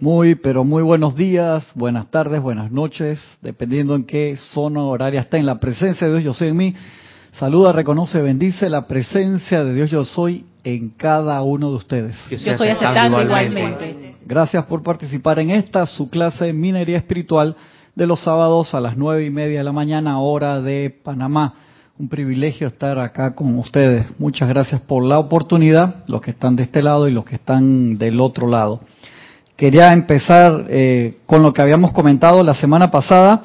Muy, pero muy buenos días, buenas tardes, buenas noches, dependiendo en qué zona horaria está en la presencia de Dios yo soy en mí. Saluda, reconoce, bendice la presencia de Dios yo soy en cada uno de ustedes. Yo soy aceptando igualmente. Gracias por participar en esta, su clase de minería espiritual de los sábados a las nueve y media de la mañana, hora de Panamá. Un privilegio estar acá con ustedes. Muchas gracias por la oportunidad, los que están de este lado y los que están del otro lado. Quería empezar eh, con lo que habíamos comentado la semana pasada.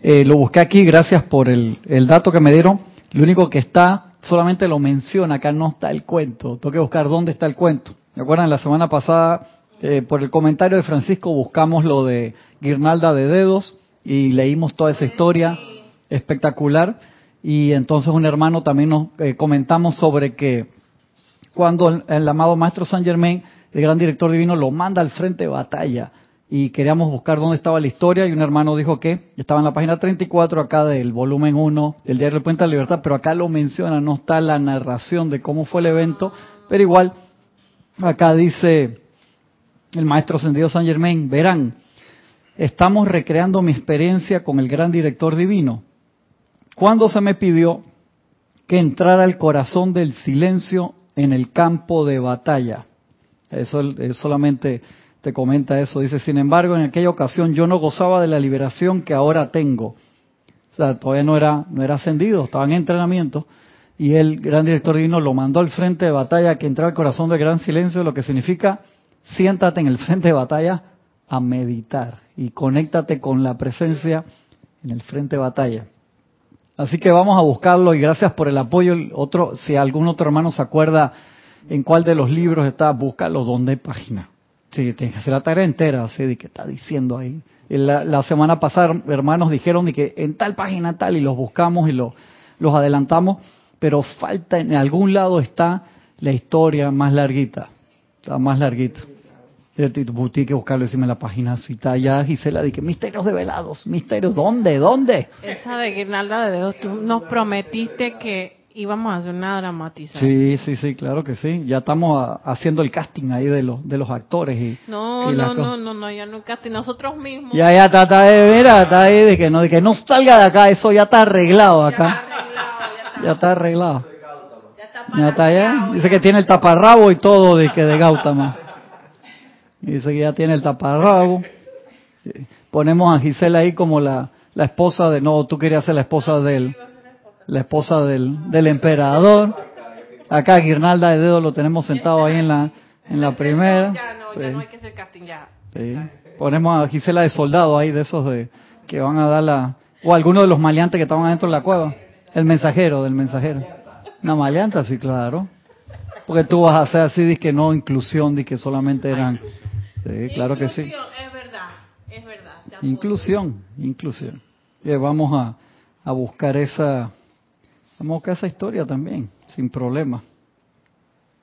Eh, lo busqué aquí, gracias por el, dato que me dieron. Lo único que está, solamente lo menciona, acá no está el cuento. Tengo que buscar dónde está el cuento. ¿Me acuerdan? La semana pasada, eh, por el comentario de Francisco, buscamos lo de guirnalda de dedos y leímos toda esa historia espectacular. Y entonces un hermano también nos eh, comentamos sobre que cuando el, el amado Maestro Saint Germain el gran director divino lo manda al frente de batalla y queríamos buscar dónde estaba la historia y un hermano dijo que estaba en la página 34 acá del volumen 1 del diario del Puente de la Libertad, pero acá lo menciona, no está la narración de cómo fue el evento, pero igual acá dice el maestro ascendido San Germain, verán, estamos recreando mi experiencia con el gran director divino. Cuando se me pidió que entrara al corazón del silencio en el campo de batalla. Eso, eso solamente te comenta eso. Dice, sin embargo, en aquella ocasión yo no gozaba de la liberación que ahora tengo. O sea, todavía no era, no era ascendido, estaba en entrenamiento. Y el gran director divino lo mandó al frente de batalla que entrara al corazón del gran silencio, lo que significa siéntate en el frente de batalla a meditar y conéctate con la presencia en el frente de batalla. Así que vamos a buscarlo y gracias por el apoyo. Otro, si algún otro hermano se acuerda en cuál de los libros está, búscalo donde hay página. Sí, tienes que hacer la tarea entera, así de que está diciendo ahí. La, la, semana pasada hermanos dijeron de que en tal página tal y los buscamos y lo, los adelantamos, pero falta en algún lado está la historia más larguita, está más larguita. Tienes que buscarlo encima de la página, si está allá Gisela, de que misterios develados, misterios, ¿dónde? ¿Dónde? Esa de guirnalda de dedos, tú nos prometiste que íbamos a hacer una dramatización. Sí, sí, sí, claro que sí. Ya estamos a, haciendo el casting ahí de los de los actores y no, y no, no, no, no, ya no casting nosotros mismos. Ya, ya está, está, mira, está ahí de que no, de que no salga de acá, eso ya está arreglado acá. Ya está arreglado, ya está arreglado. Ya está, ya está allá. Dice que tiene el taparrabo y todo de que de Gautama. Dice que ya tiene el taparrabo. Ponemos a Gisela ahí como la, la esposa de, no, tú querías ser la esposa de él la esposa del, del emperador. Acá Guirnalda de Dedo lo tenemos sentado ahí en la en la primera. Ya no, ya no hay que hacer casting ya. Sí. Ponemos a Gisela de soldado ahí, de esos de que van a dar la... O alguno de los maleantes que estaban adentro de la cueva. El mensajero, del mensajero. Una maleanta, sí, claro. Porque tú vas a hacer así, que no inclusión, que solamente eran... Sí, claro que sí. Es verdad, es verdad. Inclusión, inclusión. Y vamos a, a buscar esa Vamos a buscar esa historia también, sin problema.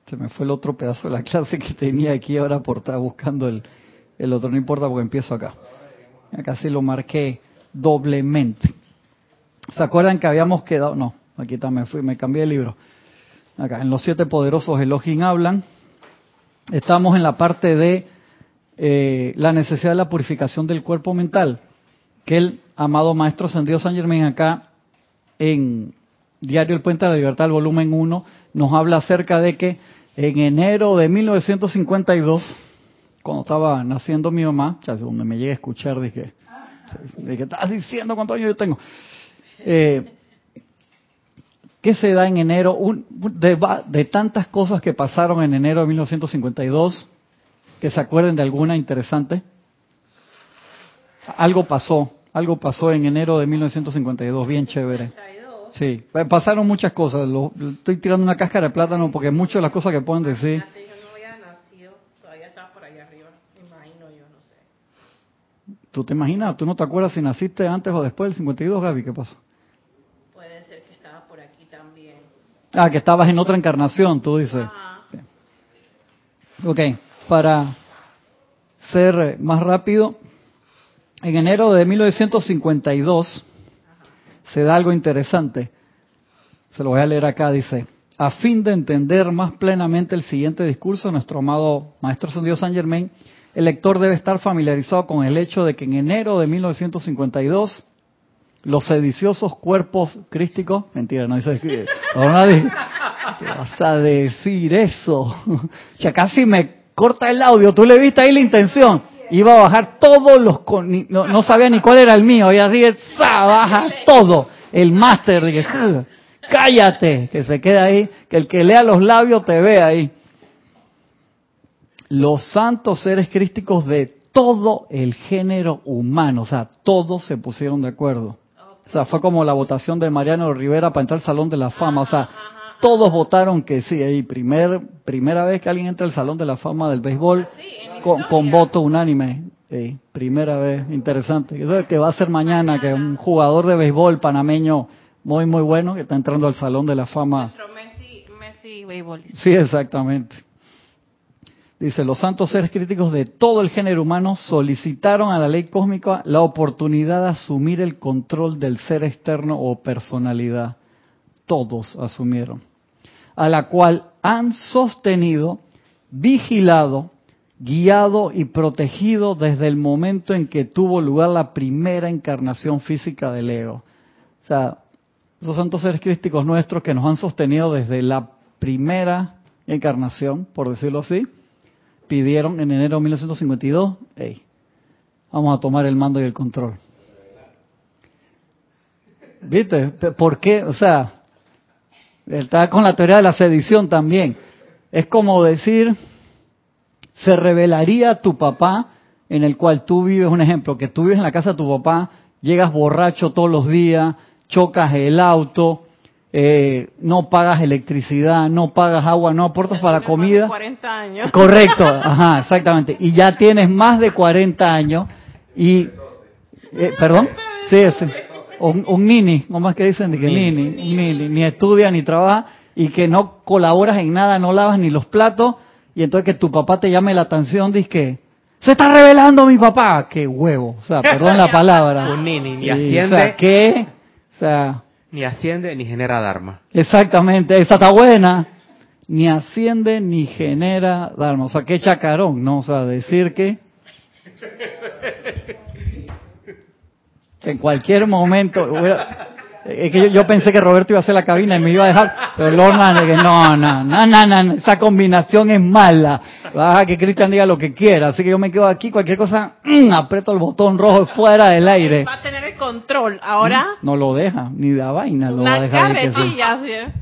Se me fue el otro pedazo de la clase que tenía aquí ahora por estar buscando el, el otro. No importa porque empiezo acá. Acá sí lo marqué doblemente. ¿Se acuerdan que habíamos quedado? No, aquí también fui, me cambié de libro. Acá, en los siete poderosos Elohim hablan. Estamos en la parte de eh, la necesidad de la purificación del cuerpo mental. Que el amado Maestro Ascendido San Germán acá en Diario El Puente de la Libertad, volumen 1, nos habla acerca de que en enero de 1952, cuando estaba naciendo mi mamá, donde me llegué a escuchar, dije, que estás diciendo cuántos años yo tengo. Eh, ¿Qué se da en enero? Un, de, de, tantas cosas que pasaron en enero de 1952, que se acuerden de alguna interesante. Algo pasó, algo pasó en enero de 1952, bien chévere. Sí, pasaron muchas cosas. Lo, estoy tirando una cáscara de plátano porque muchas de las cosas que pueden decir. ¿Tú te imaginas? ¿Tú no te acuerdas si naciste antes o después del 52, Gaby? ¿Qué pasó? Puede ser que estaba por aquí también. Ah, que estabas en otra encarnación, tú dices. Ajá. Ok, para ser más rápido, en enero de 1952 se da algo interesante. Se lo voy a leer acá, dice, a fin de entender más plenamente el siguiente discurso, nuestro amado Maestro San Dios San Germain El lector debe estar familiarizado con el hecho de que en enero de 1952 los sediciosos cuerpos crísticos, mentira, no dice, ¿qué vas a decir eso? Ya casi me corta el audio, tú le viste ahí la intención. Iba a bajar todos los, no, sabía ni cuál era el mío, y así, baja todo. El máster, dije, cállate, que se quede ahí, que el que lea los labios te ve ahí. Los santos seres crísticos de todo el género humano, o sea, todos se pusieron de acuerdo. O sea, fue como la votación de Mariano Rivera para entrar al Salón de la Fama. O sea, todos votaron que sí. Ahí, primer, primera vez que alguien entra al Salón de la Fama del béisbol con, voto unánime. primera vez, interesante. Eso es que va a ser mañana, que un jugador de béisbol panameño muy, muy bueno que está entrando al Salón de la Fama. Messi, Messi béisbol. Sí, exactamente. Dice, los santos seres críticos de todo el género humano solicitaron a la ley cósmica la oportunidad de asumir el control del ser externo o personalidad. Todos asumieron. A la cual han sostenido, vigilado, guiado y protegido desde el momento en que tuvo lugar la primera encarnación física del ego. O sea, esos santos seres críticos nuestros que nos han sostenido desde la primera encarnación, por decirlo así, pidieron en enero de 1952, hey, vamos a tomar el mando y el control. ¿Viste? ¿Por qué? O sea, está con la teoría de la sedición también. Es como decir, se revelaría tu papá en el cual tú vives, un ejemplo, que tú vives en la casa de tu papá, llegas borracho todos los días, chocas el auto, eh, no pagas electricidad, no pagas agua, no aportas para comida. 40 años. Correcto, ajá, exactamente. Y ya tienes más de 40 años y, eh, perdón, sí, sí. Un, un, nini, ¿cómo es que dicen? De que nini, un nini, ni estudia ni trabaja y que no colaboras en nada, no lavas ni los platos y entonces que tu papá te llame la atención, dice que se está revelando mi papá, qué huevo, o sea, perdón la palabra. Un nini, ni asciende. O sea, ¿qué? O sea, ni asciende ni genera dharma. Exactamente, esa está buena. Ni asciende ni genera dharma. O sea, qué chacarón, ¿no? O sea, decir que en cualquier momento es que yo, pensé que Roberto iba a hacer la cabina y me iba a dejar, pero Lorna, no, no, no, no, no, esa combinación es mala. Baja que Cristian diga lo que quiera, así que yo me quedo aquí, cualquier cosa, mm, aprieto el botón rojo fuera del aire. Va a tener el control, ahora. Mm, no, lo deja, ni de vaina lo va a dejar. Una carretilla, sí.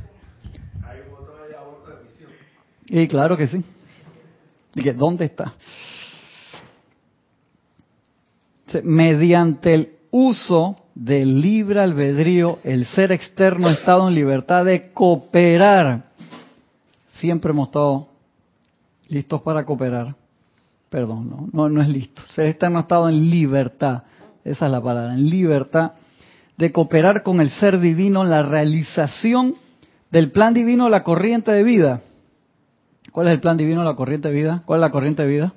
Y claro que sí. Y ¿dónde está? Mediante el uso del libre albedrío, el ser externo ha estado en libertad de cooperar. Siempre hemos estado listos para cooperar. Perdón, no, no, no es listo. El ser externo ha estado en libertad, esa es la palabra, en libertad de cooperar con el ser divino en la realización del plan divino, la corriente de vida. ¿Cuál es el plan divino, la corriente de vida? ¿Cuál es la corriente de vida?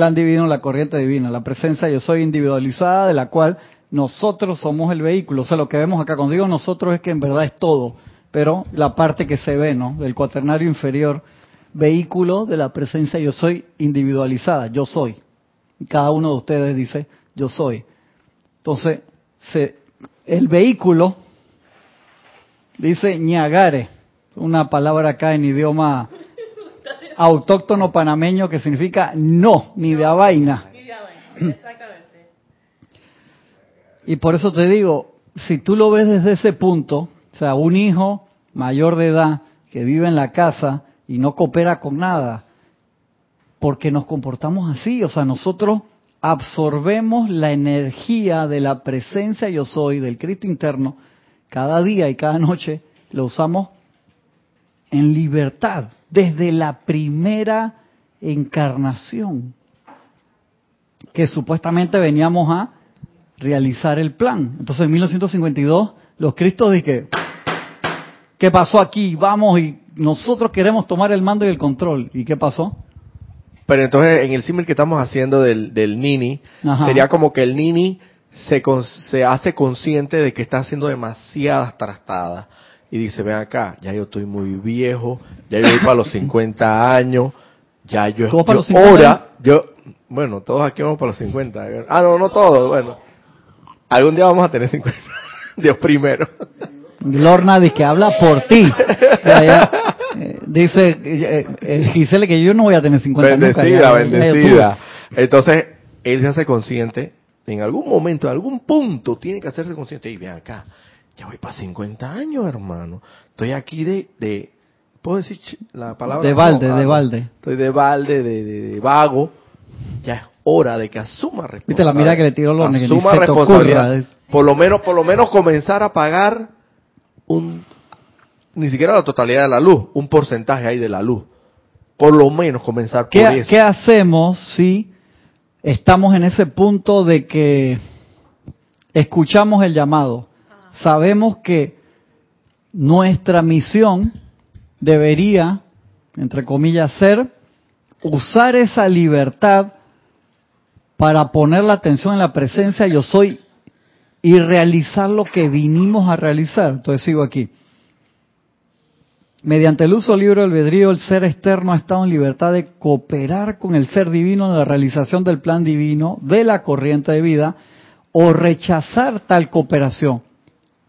Plan divino, la corriente divina, la presencia yo soy individualizada de la cual nosotros somos el vehículo. O sea, lo que vemos acá, cuando digo nosotros es que en verdad es todo, pero la parte que se ve, ¿no? Del cuaternario inferior, vehículo de la presencia yo soy individualizada, yo soy. Cada uno de ustedes dice yo soy. Entonces, se, el vehículo dice ñagare, una palabra acá en idioma autóctono panameño que significa no, ni de a vaina. exactamente. Y por eso te digo, si tú lo ves desde ese punto, o sea, un hijo mayor de edad que vive en la casa y no coopera con nada, porque nos comportamos así, o sea, nosotros absorbemos la energía de la presencia yo soy, del Cristo interno, cada día y cada noche, lo usamos en libertad desde la primera encarnación, que supuestamente veníamos a realizar el plan. Entonces en 1952 los cristos dije, ¿qué pasó aquí? Vamos y nosotros queremos tomar el mando y el control. ¿Y qué pasó? Pero entonces en el símil que estamos haciendo del, del Nini, sería como que el Nini se, con- se hace consciente de que está haciendo demasiadas trastadas y dice, ven acá, ya yo estoy muy viejo, ya yo voy para los 50 años, ya yo, ¿Cómo para yo los 50 ahora, yo, bueno, todos aquí vamos para los 50. Ah, no, no todos, bueno. Algún día vamos a tener 50. Dios primero. Lorna dice que habla por ti. Eh, dice eh, eh, Gisele que yo no voy a tener 50 nunca, Bendecida, ya, ya, ya bendecida. Entonces, él se hace consciente, en algún momento, en algún punto, tiene que hacerse consciente, y ven acá, ya voy para 50 años, hermano. Estoy aquí de, de ¿puedo decir la palabra? De balde, No, de balde. Estoy de balde, de, de- de vago. Ya es hora de que asuma responsabilidad. Viste la mirada que le tiró ni Asuma responsabilidad. Por lo menos, por lo menos comenzar a pagar un, ni siquiera la totalidad de la luz, un porcentaje ahí de la luz. Por lo menos comenzar por ¿Qué, eso. qué hacemos si estamos en ese punto de que escuchamos el llamado? Sabemos que nuestra misión debería, entre comillas, ser usar esa libertad para poner la atención en la presencia yo soy y realizar lo que vinimos a realizar. Entonces sigo aquí. Mediante el uso libre del albedrío, el ser externo ha estado en libertad de cooperar con el ser divino en la realización del plan divino de la corriente de vida o rechazar tal cooperación.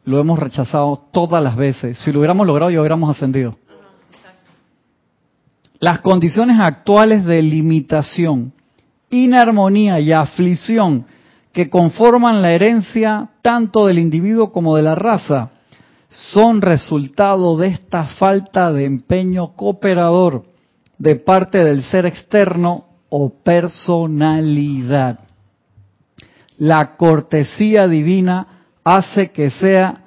Lo hemos rechazado todas las veces. Si lo hubiéramos logrado, ya hubiéramos ascendido. Las condiciones actuales de limitación, inarmonía y aflicción que conforman la herencia tanto del individuo como de la raza son resultado de esta falta de empeño cooperador de parte del ser externo o personalidad. La cortesía divina hace que sea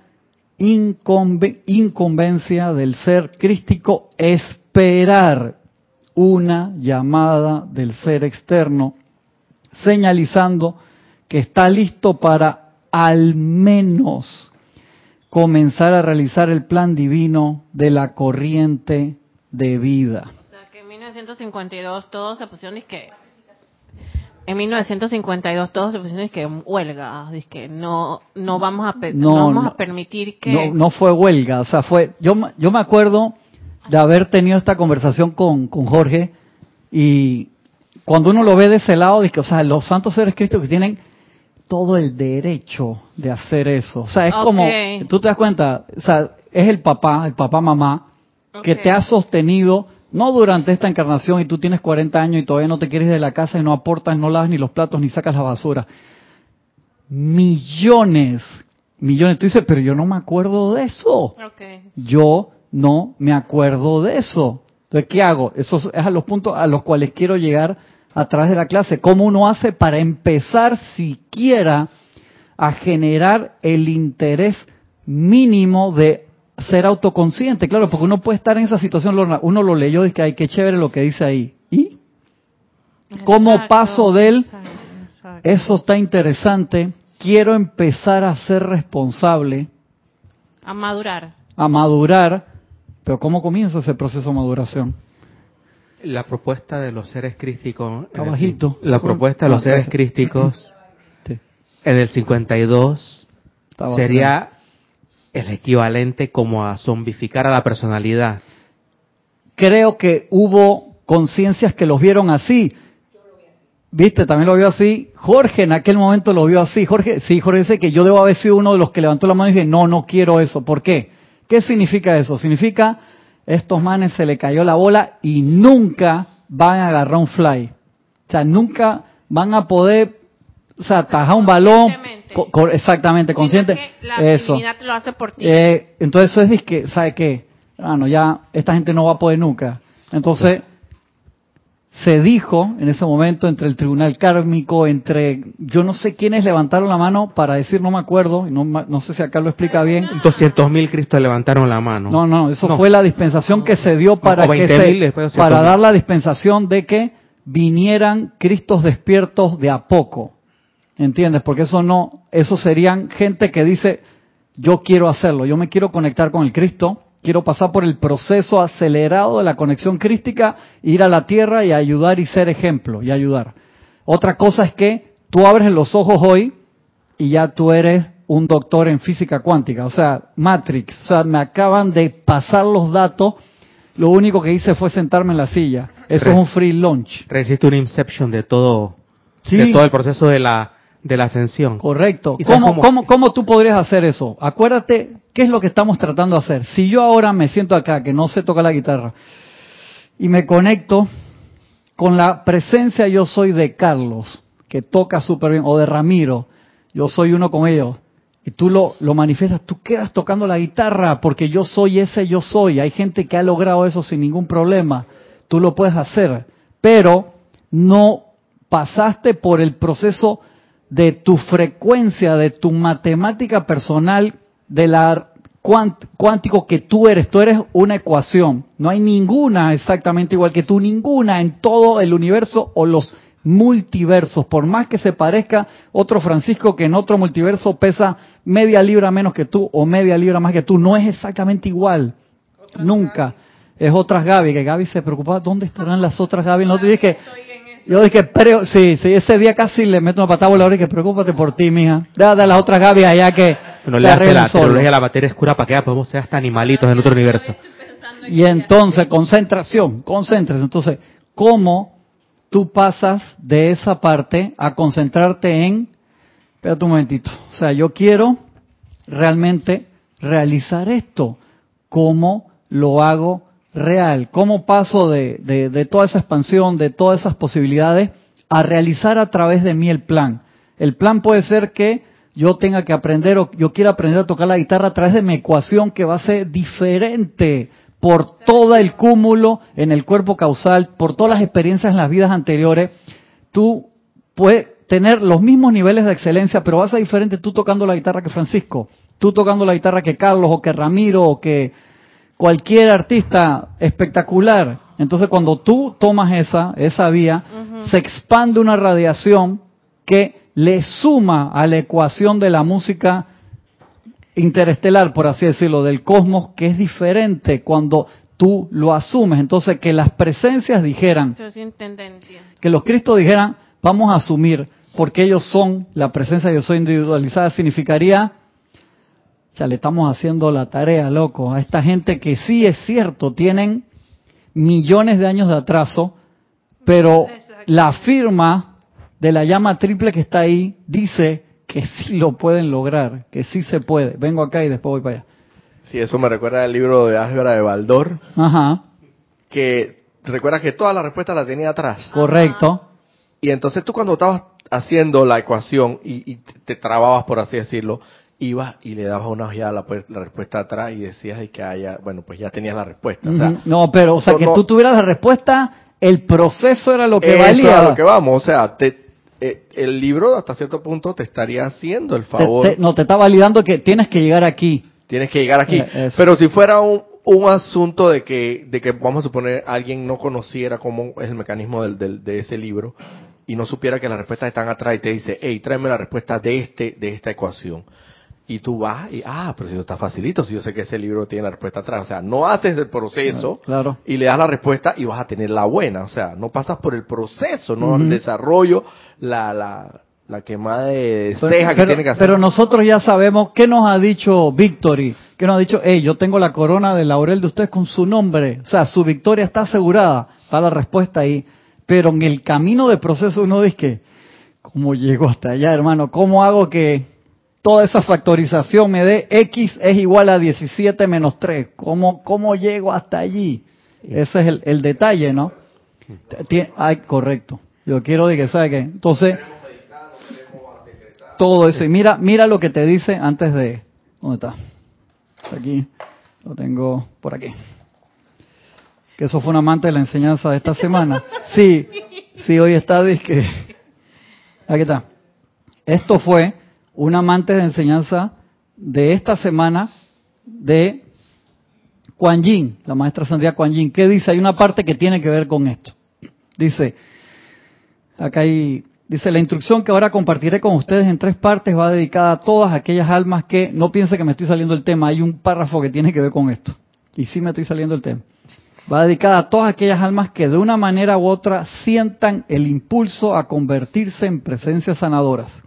incumbe- incumbencia del ser crístico esperar una llamada del ser externo, señalizando que está listo para al menos comenzar a realizar el plan divino de la corriente de vida. O sea, que en 1952 todos se pusieron que en 1952 todos se pusieron que huelga, que no no vamos a No, no, vamos a permitir que No, no fue huelga, o sea, fue. Yo, me- yo me acuerdo de haber tenido esta conversación con, con Jorge y cuando uno lo ve de ese lado, dice, o sea, los santos seres Cristo que tienen todo el derecho de hacer eso. O sea, es como, tú te das cuenta, o sea, es el papá, el papá mamá, que te ha sostenido, no durante esta encarnación y tú tienes 40 años y todavía no te quieres ir de la casa y no aportas, no lavas ni los platos ni sacas la basura. Millones, millones. Tú dices, pero yo no me acuerdo de eso. Yo no me acuerdo de eso. Entonces, ¿qué hago? Eso es a los puntos a los cuales quiero llegar a través de la clase. ¿Cómo uno hace para empezar siquiera a generar el interés mínimo de ser autoconsciente? Claro, porque uno puede estar en esa situación, Lorna, uno lo leyó y que hay que chévere lo que dice ahí. ¿Y? ¿Cómo Exacto, paso de él? exacto, exacto. Eso está interesante. Quiero empezar a ser responsable, a madurar. a madurar, pero ¿cómo comienza ese proceso de maduración? La propuesta de los seres crísticos. La propuesta de los seres crísticos Sí, en el 52 está bajito. sería el equivalente como a zombificar a la personalidad. Creo que hubo conciencias que los vieron así. Viste, también lo vio así. Jorge en aquel momento lo vio así. Jorge, sí, Jorge dice que yo debo haber sido uno de los que levantó la mano y dije, no, no quiero eso. ¿Por qué? ¿Qué significa eso? Significa, estos manes se le cayó la bola y nunca van a agarrar un fly. O sea, nunca van a poder, o sea, atajar un balón. Conscientemente. co- co- exactamente, consciente. Sino que la Eso. lo hace por ti. Eh, entonces eso es que, ¿sabe qué? Ah, no, ya esta gente no va a poder nunca. Entonces, se dijo en ese momento entre el tribunal kármico, entre, yo no sé quiénes levantaron la mano para decir, no me acuerdo, y no, no sé si acá lo explica bien. 200.000 Cristos levantaron la mano. No, no, eso No. fue la dispensación que se dio para o que 20.000 se, para 200.000. dar la dispensación de que vinieran Cristos despiertos de a poco. ¿Entiendes? Porque eso no, eso serían gente que dice, yo quiero hacerlo, yo me quiero conectar con el Cristo, quiero pasar por el proceso acelerado de la conexión crística, ir a la tierra y ayudar y ser ejemplo y ayudar. Otra cosa es que tú abres los ojos hoy y ya tú eres un doctor en física cuántica, o sea, Matrix, o sea, me acaban de pasar los datos, lo único que hice fue sentarme en la silla. Eso Re- es un free lunch. Resiste un inception de todo, Sí. de todo el proceso de la, de la ascensión. Correcto. ¿Y sabes ¿Cómo, cómo? cómo, cómo tú podrías hacer eso? Acuérdate, ¿qué es lo que estamos tratando de hacer? Si yo ahora me siento acá, que no sé tocar la guitarra, y me conecto con la presencia yo soy de Carlos, que toca súper bien, o de Ramiro, yo soy uno con ellos, y tú lo, lo manifiestas, tú quedas tocando la guitarra, porque yo soy ese yo soy. Hay gente que ha logrado eso sin ningún problema. Tú lo puedes hacer, pero no pasaste por el proceso de tu frecuencia, de tu matemática personal, de la cuántico que tú eres. Tú eres una ecuación. No hay ninguna exactamente igual que tú, ninguna en todo el universo o los multiversos. Por más que se parezca otro Francisco que en otro multiverso pesa media libra menos que tú o media libra más que tú, no es exactamente igual. Nunca. Es otras Gaby, que Gaby se preocupaba, ¿dónde estarán las otras Gaby? Nosotros dije, yo dije, pero, sí, sí, ese día casi le meto una patada voladora y que preocúpate por ti, mija. Da de las otras Gaby allá que Bueno, te le hace la teología la materia oscura para que ya podemos ser hasta animalitos en otro universo. Y entonces, concentración, concéntrate. Entonces, ¿cómo tú pasas de esa parte a concentrarte en, espérate un momentito, o sea, yo quiero realmente realizar esto, ¿cómo lo hago real? ¿Cómo paso de, de, de toda esa expansión, de todas esas posibilidades, a realizar a través de mí el plan? El plan puede ser que yo tenga que aprender o yo quiera aprender a tocar la guitarra a través de mi ecuación que va a ser diferente por todo el cúmulo en el cuerpo causal, por todas las experiencias en las vidas anteriores. Tú puedes tener los mismos niveles de excelencia, pero vas a ser diferente tú tocando la guitarra que Francisco, tú tocando la guitarra que Carlos o que Ramiro o que cualquier artista espectacular. Entonces cuando tú tomas esa, esa vía, se expande una radiación que le suma a la ecuación de la música interestelar, por así decirlo, del cosmos, que es diferente cuando tú lo asumes. Entonces que las presencias dijeran, que los Cristos dijeran, vamos a asumir, porque ellos son, la presencia de yo soy individualizada, significaría, ya le estamos haciendo la tarea, loco, a esta gente que sí es cierto, tienen millones de años de atraso, pero la firma de la llama triple que está ahí dice que sí lo pueden lograr, que sí se puede. Vengo acá y después voy para allá. Sí, eso me recuerda al libro de Álgebra de Baldor, Ajá, que recuerda que toda la respuesta la tenía atrás. correcto. Y entonces tú cuando estabas haciendo la ecuación y, y te trababas, por así decirlo, ibas y le dabas una ojeada a la, la respuesta atrás y decías y que haya, bueno, pues ya tenías la respuesta. O sea, Ujú. no, pero, o sea, que no- tú tuvieras la respuesta, el proceso era lo que eso valía. es a lo que vamos. O sea, te- eh, el libro hasta cierto punto te estaría haciendo el favor. te- no, te está validando que tienes que llegar aquí. Tienes que llegar aquí. Eh, eso. Pero si fuera un, un asunto de que, de que, vamos a suponer, alguien no conociera cómo es el mecanismo del, del- de ese libro y no supiera que las respuestas están atrás y te dice, hey, tráeme la respuesta de este, de esta ecuación. Y tú vas y, ah, pero si eso está facilito, si yo sé que ese libro tiene la respuesta atrás. O sea, no haces el proceso Claro. y le das la respuesta y vas a tener la buena. O sea, no pasas por el proceso, no el desarrollo, la, la, la quemada de Pero- ceja que pero, tiene que hacer. pero nosotros ya sabemos qué nos ha dicho Victory, que nos ha dicho, hey, yo tengo la corona de laurel de ustedes con su nombre, o sea, su victoria está asegurada, está la respuesta ahí, pero en el camino de proceso uno dice que, ¿cómo llego hasta allá, hermano? ¿Cómo hago que toda esa factorización me dé X es igual a 17 menos 3? ¿Cómo, cómo llego hasta allí? Ese es el, el detalle, ¿no? Ay, correcto. Yo quiero que, ¿sabe qué? Entonces, todo eso. Y mira, mira lo que te dice antes de... ¿Dónde está? Aquí. Lo tengo por aquí. Que eso fue un amante de la enseñanza de esta semana. Sí, sí, hoy está, que Aquí está. Esto fue un amante de enseñanza de esta semana de Kuan Yin, la maestra Sandía Kuan Yin. ¿Qué dice? Hay una parte que tiene que ver con esto. Dice, acá hay, dice, la instrucción que ahora compartiré con ustedes en tres partes va dedicada a todas aquellas almas que, no piense que me estoy saliendo del tema, hay un párrafo que tiene que ver con esto. Y sí me estoy saliendo del tema. Va dedicada a todas aquellas almas que de una manera u otra sientan el impulso a convertirse en presencias sanadoras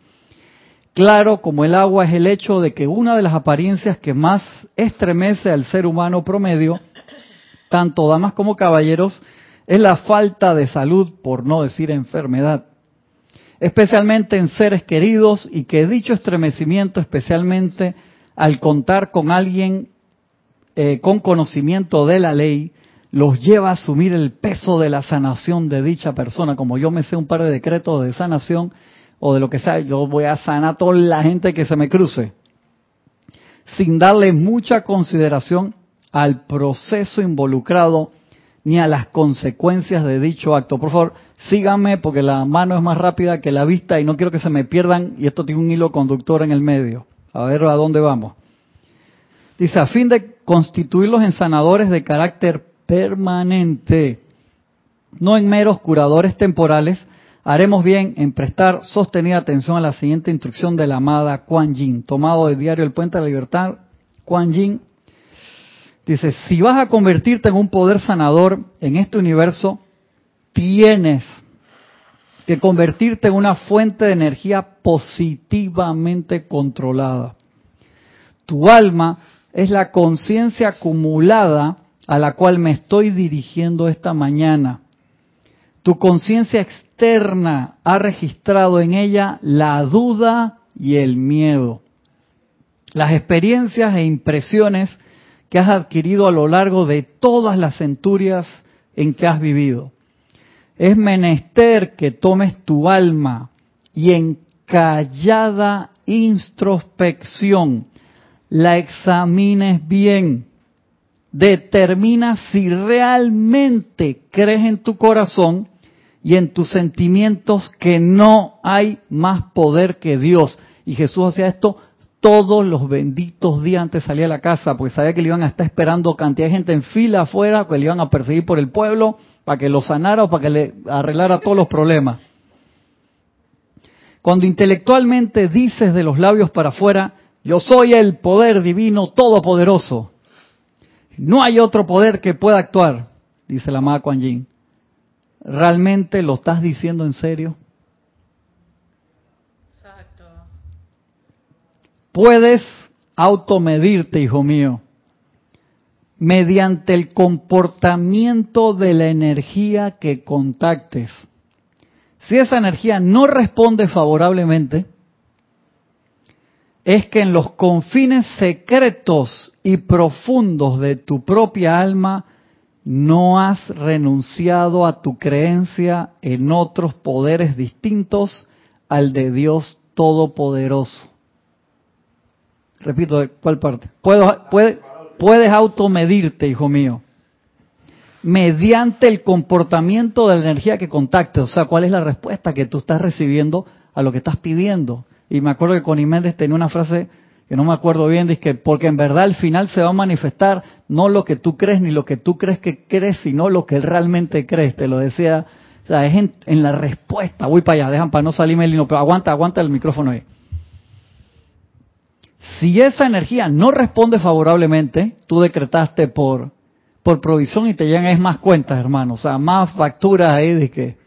Claro como el agua es el hecho de que una de las apariencias que más estremece al ser humano promedio, tanto damas como caballeros, es la falta de salud, por no decir enfermedad, especialmente en seres queridos y que dicho estremecimiento, especialmente al contar con alguien eh, con conocimiento de la ley, los lleva a asumir el peso de la sanación de dicha persona. Como yo me sé un par de decretos de sanación o de lo que sea, yo voy a sanar a toda la gente que se me cruce, sin darle mucha consideración al proceso involucrado ni a las consecuencias de dicho acto. Por favor, síganme porque la mano es más rápida que la vista y no quiero que se me pierdan y esto tiene un hilo conductor en el medio. A ver a dónde vamos. Dice, a fin de constituirlos en sanadores de carácter permanente, no en meros curadores temporales, haremos bien en prestar sostenida atención a la siguiente instrucción de la amada Kuan Yin, tomado del diario El Puente de la Libertad. Kuan Yin dice, si vas a convertirte en un poder sanador en este universo, tienes que convertirte en una fuente de energía positivamente controlada. Tu alma es la conciencia acumulada a la cual me estoy dirigiendo esta mañana. Tu conciencia externa ha registrado en ella la duda y el miedo. Las experiencias e impresiones que has adquirido a lo largo de todas las centurias en que has vivido. Es menester que tomes tu alma y en callada introspección la examines bien. Determina si realmente crees en tu corazón y en tus sentimientos que no hay más poder que Dios. Y Jesús hacía esto todos los benditos días antes de salir a la casa, porque sabía que le iban a estar esperando cantidad de gente en fila afuera, que le iban a perseguir por el pueblo, para que lo sanara o para que le arreglara todos los problemas. Cuando intelectualmente dices de los labios para afuera, yo soy el poder divino todopoderoso. No hay otro poder que pueda actuar, dice la amada Kuan Yin. ¿Realmente lo estás diciendo en serio? Exacto. Puedes automedirte, hijo mío, mediante el comportamiento de la energía que contactes. Si esa energía no responde favorablemente, es que en los confines secretos y profundos de tu propia alma no has renunciado a tu creencia en otros poderes distintos al de Dios Todopoderoso. Repito, ¿de cuál parte? Puedo, puede, puedes automedirte, hijo mío, mediante el comportamiento de la energía que contactes. O sea, ¿cuál es la respuesta que tú estás recibiendo a lo que estás pidiendo? Y me acuerdo que Connie Méndez tenía una frase que no me acuerdo bien, dice que porque en verdad al final se va a manifestar no lo que tú crees ni lo que tú crees que crees, sino lo que realmente crees. Te lo decía, o sea, es en, la respuesta. Voy para allá, dejan para no salirme el hilo, pero aguanta, aguanta el micrófono ahí. Si esa energía no responde favorablemente, tú decretaste por, por provisión y te llegan es más cuentas, hermano. O sea, más facturas ahí de que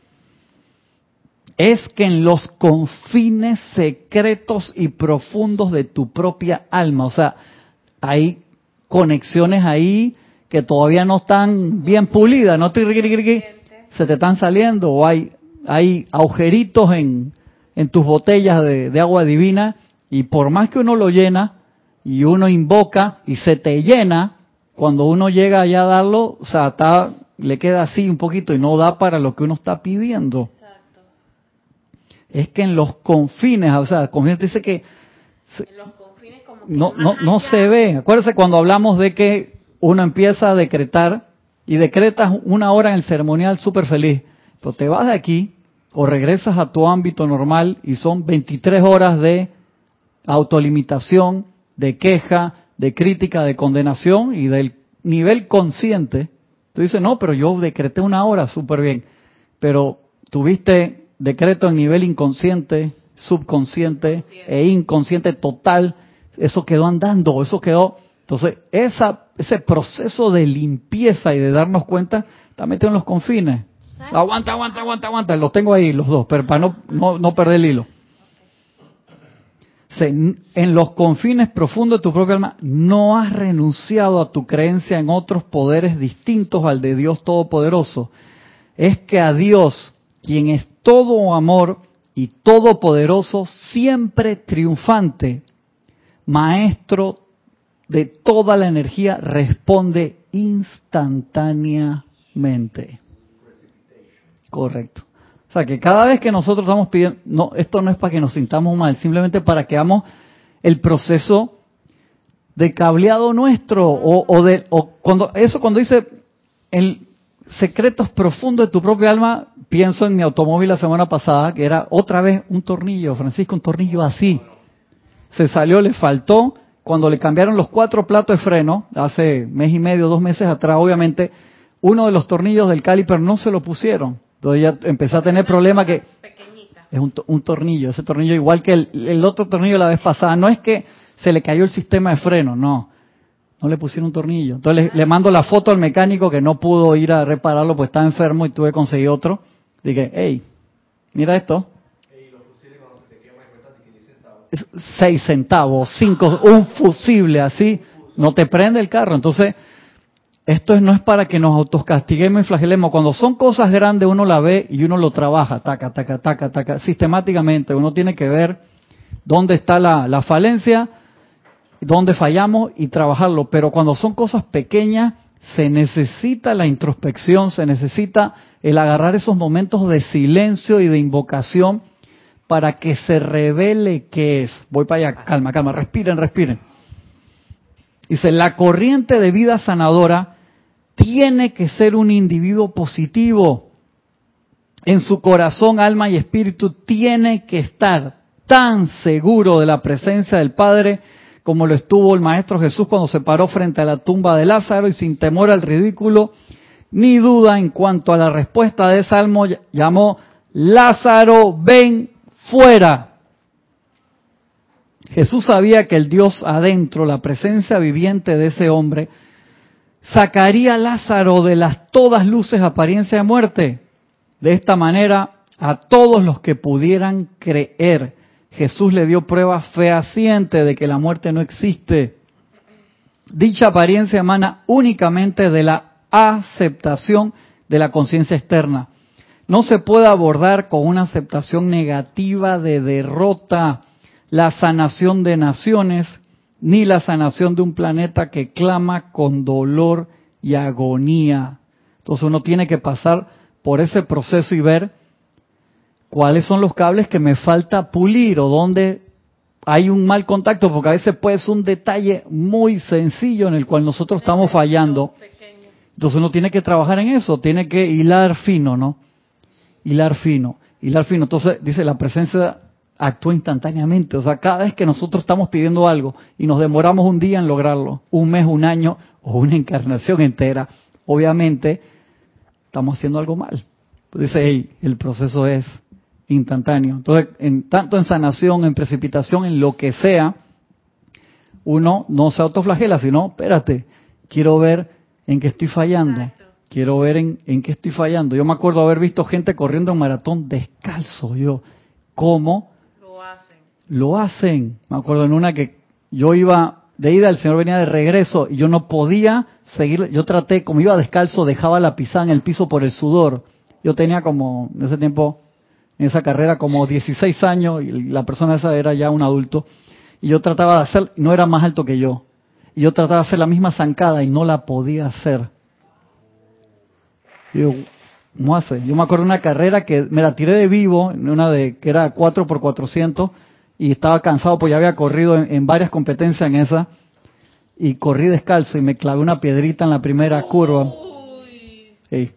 es que en los confines secretos y profundos de tu propia alma, o sea, hay conexiones ahí que todavía no están bien pulidas, no se te están saliendo, o hay, hay agujeritos en, en tus botellas de, de agua divina, y por más que uno lo llena, y uno invoca y se te llena, cuando uno llega allá a darlo, o sea, está, le queda así un poquito y no da para lo que uno está pidiendo es que en los confines, o sea, confines dice que, no, no, no se ve. Acuérdense cuando hablamos de que uno empieza a decretar y decretas una hora en el ceremonial súper feliz, pero te vas de aquí o regresas a tu ámbito normal y son 23 horas de autolimitación, de queja, de crítica, de condenación y del nivel consciente. Tú dices, no, pero yo decreté una hora súper bien, pero tuviste decreto en nivel inconsciente, subconsciente e inconsciente total, eso quedó andando, eso quedó. Entonces, esa, ese proceso de limpieza y de darnos cuenta está metido en los confines. Aguanta, aguanta, aguanta, aguanta. Los tengo ahí los dos, pero para no, no, no perder el hilo. Se- en los confines profundos de tu propia alma, no has renunciado a tu creencia en otros poderes distintos al de Dios Todopoderoso. Es que a Dios, quien es todo amor y todopoderoso, siempre triunfante, maestro de toda la energía, responde instantáneamente. Correcto. O sea, que cada vez que nosotros estamos pidiendo, no, esto no es para que nos sintamos mal, simplemente para que hagamos el proceso de cableado nuestro o, o de o cuando eso cuando dice el secretos profundos de tu propia alma, pienso en mi automóvil la semana pasada que era otra vez un tornillo, Francisco, un tornillo así. Se salió, le faltó cuando le cambiaron los cuatro platos de freno hace mes y medio, dos meses atrás, obviamente uno de los tornillos del caliper no se lo pusieron. Entonces ya empecé a tener problemas que Pequeñita. es un, un tornillo, ese tornillo igual que el, el otro tornillo la vez pasada. No es que se le cayó el sistema de freno, no. No le pusieron un tornillo. Entonces le, le mando la foto al mecánico que no pudo ir a repararlo pues estaba enfermo y tuve que conseguir otro. Dije, hey, mira esto. Es seis centavos, cinco, un fusible así, no te prende el carro. Entonces, esto es- no es para que nos autocastiguemos y flagelemos. Cuando son cosas grandes, uno la ve y uno lo trabaja, taca, taca, taca, taca, sistemáticamente. Uno tiene que ver dónde está la, la falencia, dónde fallamos y trabajarlo. Pero cuando son cosas pequeñas, se necesita la introspección, se necesita el agarrar esos momentos de silencio y de invocación para que se revele qué es. Voy para allá, calma, calma, respiren, respiren. Dice, la corriente de vida sanadora tiene que ser un individuo positivo. En su corazón, alma y espíritu tiene que estar tan seguro de la presencia del Padre como lo estuvo el Maestro Jesús cuando se paró frente a la tumba de Lázaro y sin temor al ridículo ni duda en cuanto a la respuesta de Salmo llamó Lázaro, ven fuera. Jesús sabía que el Dios adentro, la presencia viviente de ese hombre, sacaría a Lázaro de las todas luces apariencia de muerte. De esta manera, a todos los que pudieran creer, Jesús le dio prueba fehaciente de que la muerte no existe. Dicha apariencia emana únicamente de la aceptación de la conciencia externa. No se puede abordar con una aceptación negativa de derrota la sanación de naciones, ni la sanación de un planeta que clama con dolor y agonía. Entonces uno tiene que pasar por ese proceso y ver cuáles son los cables que me falta pulir o dónde hay un mal contacto, porque a veces puede ser un detalle muy sencillo en el cual nosotros estamos fallando. Entonces uno tiene que trabajar en eso, tiene que hilar fino, ¿no? Hilar fino, hilar fino. Entonces dice, la presencia actúa instantáneamente. O sea, cada vez que nosotros estamos pidiendo algo y nos demoramos un día en lograrlo, un mes, un año o una encarnación entera, obviamente estamos haciendo algo mal. Pues dice, hey, el proceso es instantáneo. Entonces, en, tanto en sanación, en precipitación, en lo que sea, uno no se autoflagela, sino, espérate, quiero ver en qué estoy fallando. Exacto. Quiero ver en, en qué estoy fallando. Yo me acuerdo haber visto gente corriendo en maratón descalzo. Yo, ¿cómo Lo hacen. lo hacen? Me acuerdo en una que yo iba de ida, el Señor venía de regreso y yo no podía seguir. Yo traté, como iba descalzo, dejaba la pisada en el piso por el sudor. Yo tenía como, en ese tiempo, en esa carrera, como 16 años y la persona esa era ya un adulto. Y yo trataba de hacer, no era más alto que yo. Y yo trataba de hacer la misma zancada y no la podía hacer. Y yo, ¿cómo hace? Yo me acuerdo de una carrera que me la tiré de vivo, en una de que era 4 por 400 y estaba cansado porque ya había corrido en, en varias competencias en esa y corrí descalzo y me clavé una piedrita en la primera curva. Sí.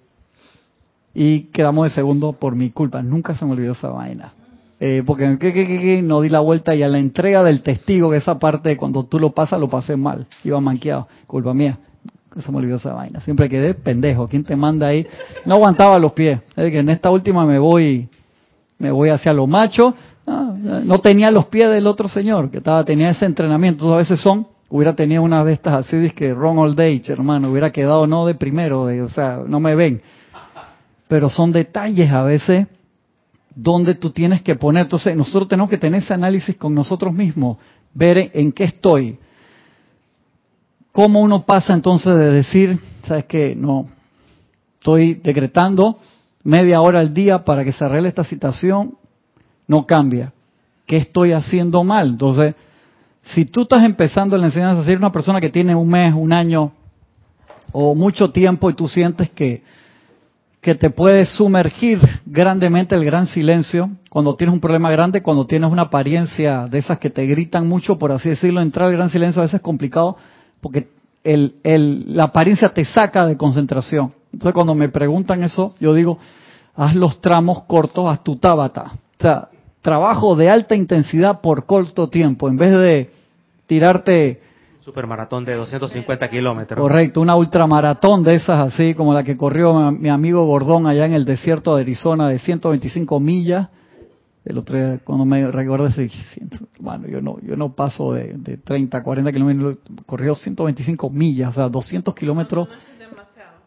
Y quedamos de segundo por mi culpa. Nunca se me olvidó esa vaina. Eh, porque que, que, no di la vuelta y a la entrega del testigo, que esa parte cuando tú lo pasas, lo pasé mal. Iba manqueado. Culpa mía. Se me olvidó esa vaina. Siempre quedé pendejo. ¿Quién te manda ahí? No aguantaba los pies. Es que en esta última me voy, me voy hacia lo macho. No, no tenía los pies del otro señor, que estaba, tenía ese entrenamiento. A veces son, hubiera tenido una de estas así, que Ron Old Age, hermano, hubiera quedado no de primero, de, o sea, no me ven. Pero son detalles a veces dónde tú tienes que poner. Entonces, nosotros tenemos que tener ese análisis con nosotros mismos, ver en qué estoy. ¿Cómo uno pasa entonces de decir, sabes que no, estoy decretando media hora al día para que se arregle esta situación, no cambia. ¿Qué estoy haciendo mal? Entonces, si tú estás empezando la enseñanza a ser una persona que tiene un mes, un año o mucho tiempo y tú sientes que, que te puedes sumergir grandemente el gran silencio, cuando tienes un problema grande, cuando tienes una apariencia de esas que te gritan mucho, por así decirlo, entrar al gran silencio a veces es complicado porque el, el, la apariencia te saca de concentración. Entonces cuando me preguntan eso, yo digo, haz los tramos cortos, haz tu tabata. O sea, trabajo de alta intensidad por corto tiempo, en vez de tirarte... Supermaratón de 250 kilómetros. Correcto, una ultramaratón de esas así, como la que corrió mi amigo Gordón allá en el desierto de Arizona de 125 millas. El otro día, cuando me recuerdo bueno, yo no, yo no paso de, de 30, 40 kilómetros, corrió 125 millas, o sea, 200 kilómetros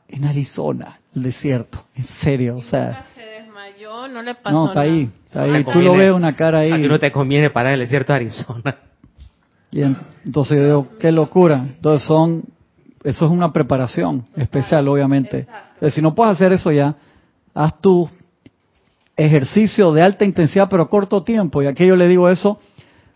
en Arizona, el desierto, en serio, o sea. se desmayó, no le pasó No, está ahí, está ahí, Te tú lo ves una cara ahí. A ti no te conviene parar en el desierto de Arizona. Y en- entonces yo digo, qué locura. Entonces son, eso es una preparación especial, obviamente. Entonces, si no puedes hacer eso ya, haz tu ejercicio de alta intensidad pero corto tiempo. Y aquí yo le digo eso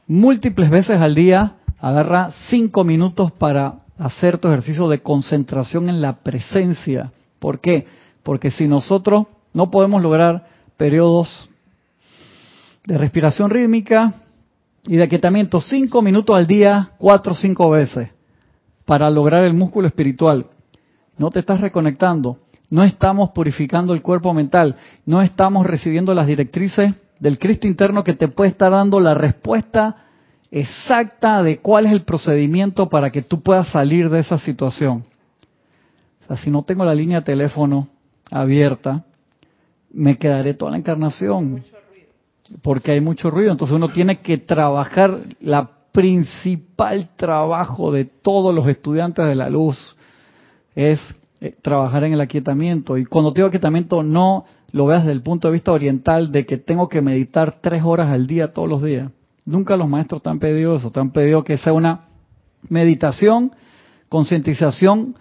múltiples veces al día. Agarra cinco minutos para hacer tu ejercicio de concentración en la presencia. ¿Por qué? Porque si nosotros no podemos lograr periodos de respiración rítmica y de aquietamiento cinco minutos al día, cuatro o cinco veces, para lograr el músculo espiritual. No te estás reconectando, no estamos purificando el cuerpo mental, no estamos recibiendo las directrices del Cristo interno que te puede estar dando la respuesta exacta de cuál es el procedimiento para que tú puedas salir de esa situación. O sea, si no tengo la línea de teléfono abierta, me quedaré toda la encarnación porque hay mucho ruido. Entonces uno tiene que trabajar la principal trabajo de todos los estudiantes de la luz es eh, trabajar en el aquietamiento. Y cuando digo aquietamiento, no lo veas desde el punto de vista oriental de que tengo que meditar tres horas al día todos los días. Nunca los maestros te han pedido eso, te han pedido que sea una meditación, concientización,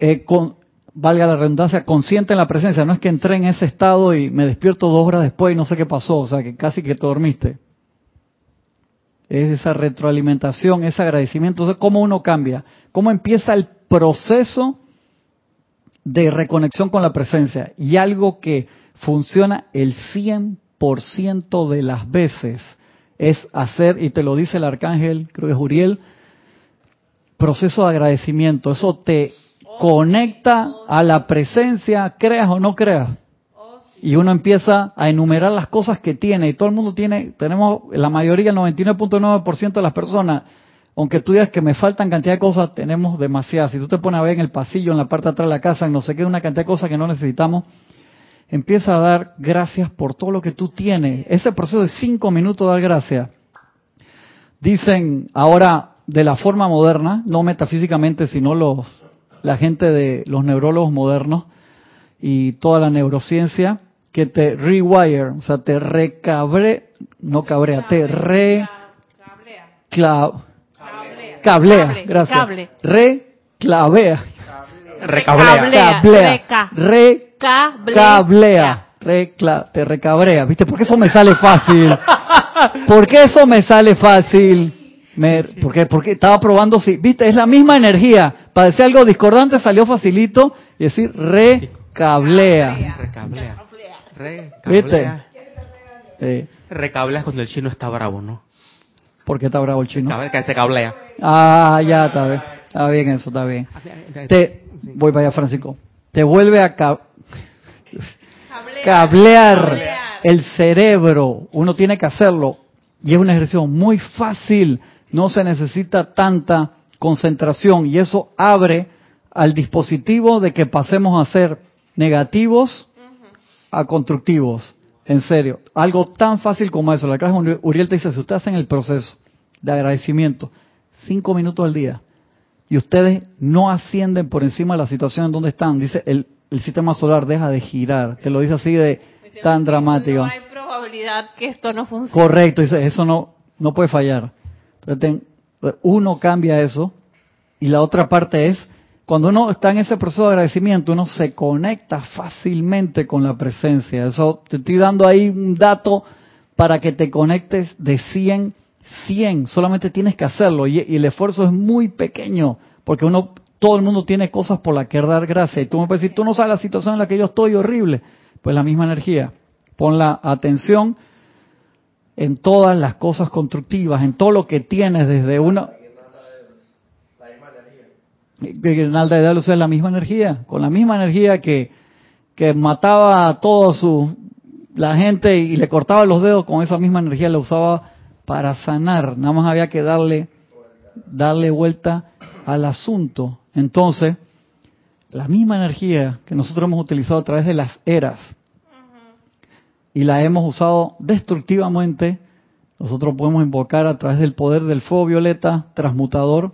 eh, con, valga la redundancia, consciente en la presencia. No es que entré en ese estado y me despierto dos horas después y no sé qué pasó, o sea, que casi que te dormiste. Es esa retroalimentación, ese agradecimiento. Entonces, ¿cómo uno cambia? ¿Cómo empieza el proceso de reconexión con la presencia? Y algo que funciona el 100% de las veces es hacer, y te lo dice el arcángel, creo que es Uriel, proceso de agradecimiento. Eso te conecta a la presencia, creas o no creas. Y uno empieza a enumerar las cosas que tiene. Y todo el mundo tiene, tenemos, la mayoría, el 99.9% de las personas, aunque tú digas que me faltan cantidad de cosas, tenemos demasiadas. Si tú te pones a ver en el pasillo, en la parte de atrás de la casa, en no sé qué, una cantidad de cosas que no necesitamos, empieza a dar gracias por todo lo que tú tienes. Ese proceso de cinco minutos de dar gracias. Dicen ahora de la forma moderna, no metafísicamente, sino los, la gente de los neurólogos modernos y toda la neurociencia, que te rewire, o sea, te recabre, no cabrea, te re, cla- cablea, Cable, gracias, reclavea, Recablea. Cablea. Reca. re Cable. cablea, recla, te recabrea, ¿viste? Porque eso me sale fácil. ¿Por qué eso me sale fácil? Me, ¿Por qué? Porque estaba probando si, viste, es la misma energía. Para decir algo discordante salió facilito y decir recablea. Recablea. ¿Viste? Recablea. Eh, Recableas cuando el chino está bravo, ¿no? ¿Por qué está bravo el chino? Que se cablea. Ah, ya, está bien. Está bien eso, está bien. Te, voy para allá, Francisco. Te vuelve a ca- cablear el cerebro. Uno tiene que hacerlo. Y es un ejercicio muy fácil. No se necesita tanta concentración. Y eso abre al dispositivo de que pasemos a ser negativos a constructivos. En serio. Algo tan fácil como eso. La clase Uriel te dice, si ustedes hacen el proceso de agradecimiento, cinco minutos al día, y ustedes no ascienden por encima de la situación en donde están, dice el, el sistema solar deja de girar. Te lo dice así de tan dramático. No hay casualidad que esto no funciona. Correcto, dice, eso no, no puede fallar. Entonces, ten- uno cambia eso y la otra parte es, cuando uno está en ese proceso de agradecimiento, uno se conecta fácilmente con la presencia. Eso te estoy dando ahí un dato para que te conectes de 100, 100. Solamente tienes que hacerlo y, y el esfuerzo es muy pequeño porque uno, todo el mundo tiene cosas por las que dar gracias. Y tú me puedes decir, tú no sabes la situación en la que yo estoy horrible. Pues la misma energía. Pon la atención en todas las cosas constructivas, en todo lo que tienes desde una... Guirnalda de Luz es la misma energía, con la misma energía que, que mataba a toda su la gente y le cortaba los dedos, con esa misma energía la usaba para sanar. Nada más había que darle darle vuelta al asunto. Entonces, la misma energía que nosotros hemos utilizado a través de las eras y la hemos usado destructivamente, nosotros podemos invocar a través del poder del fuego violeta transmutador,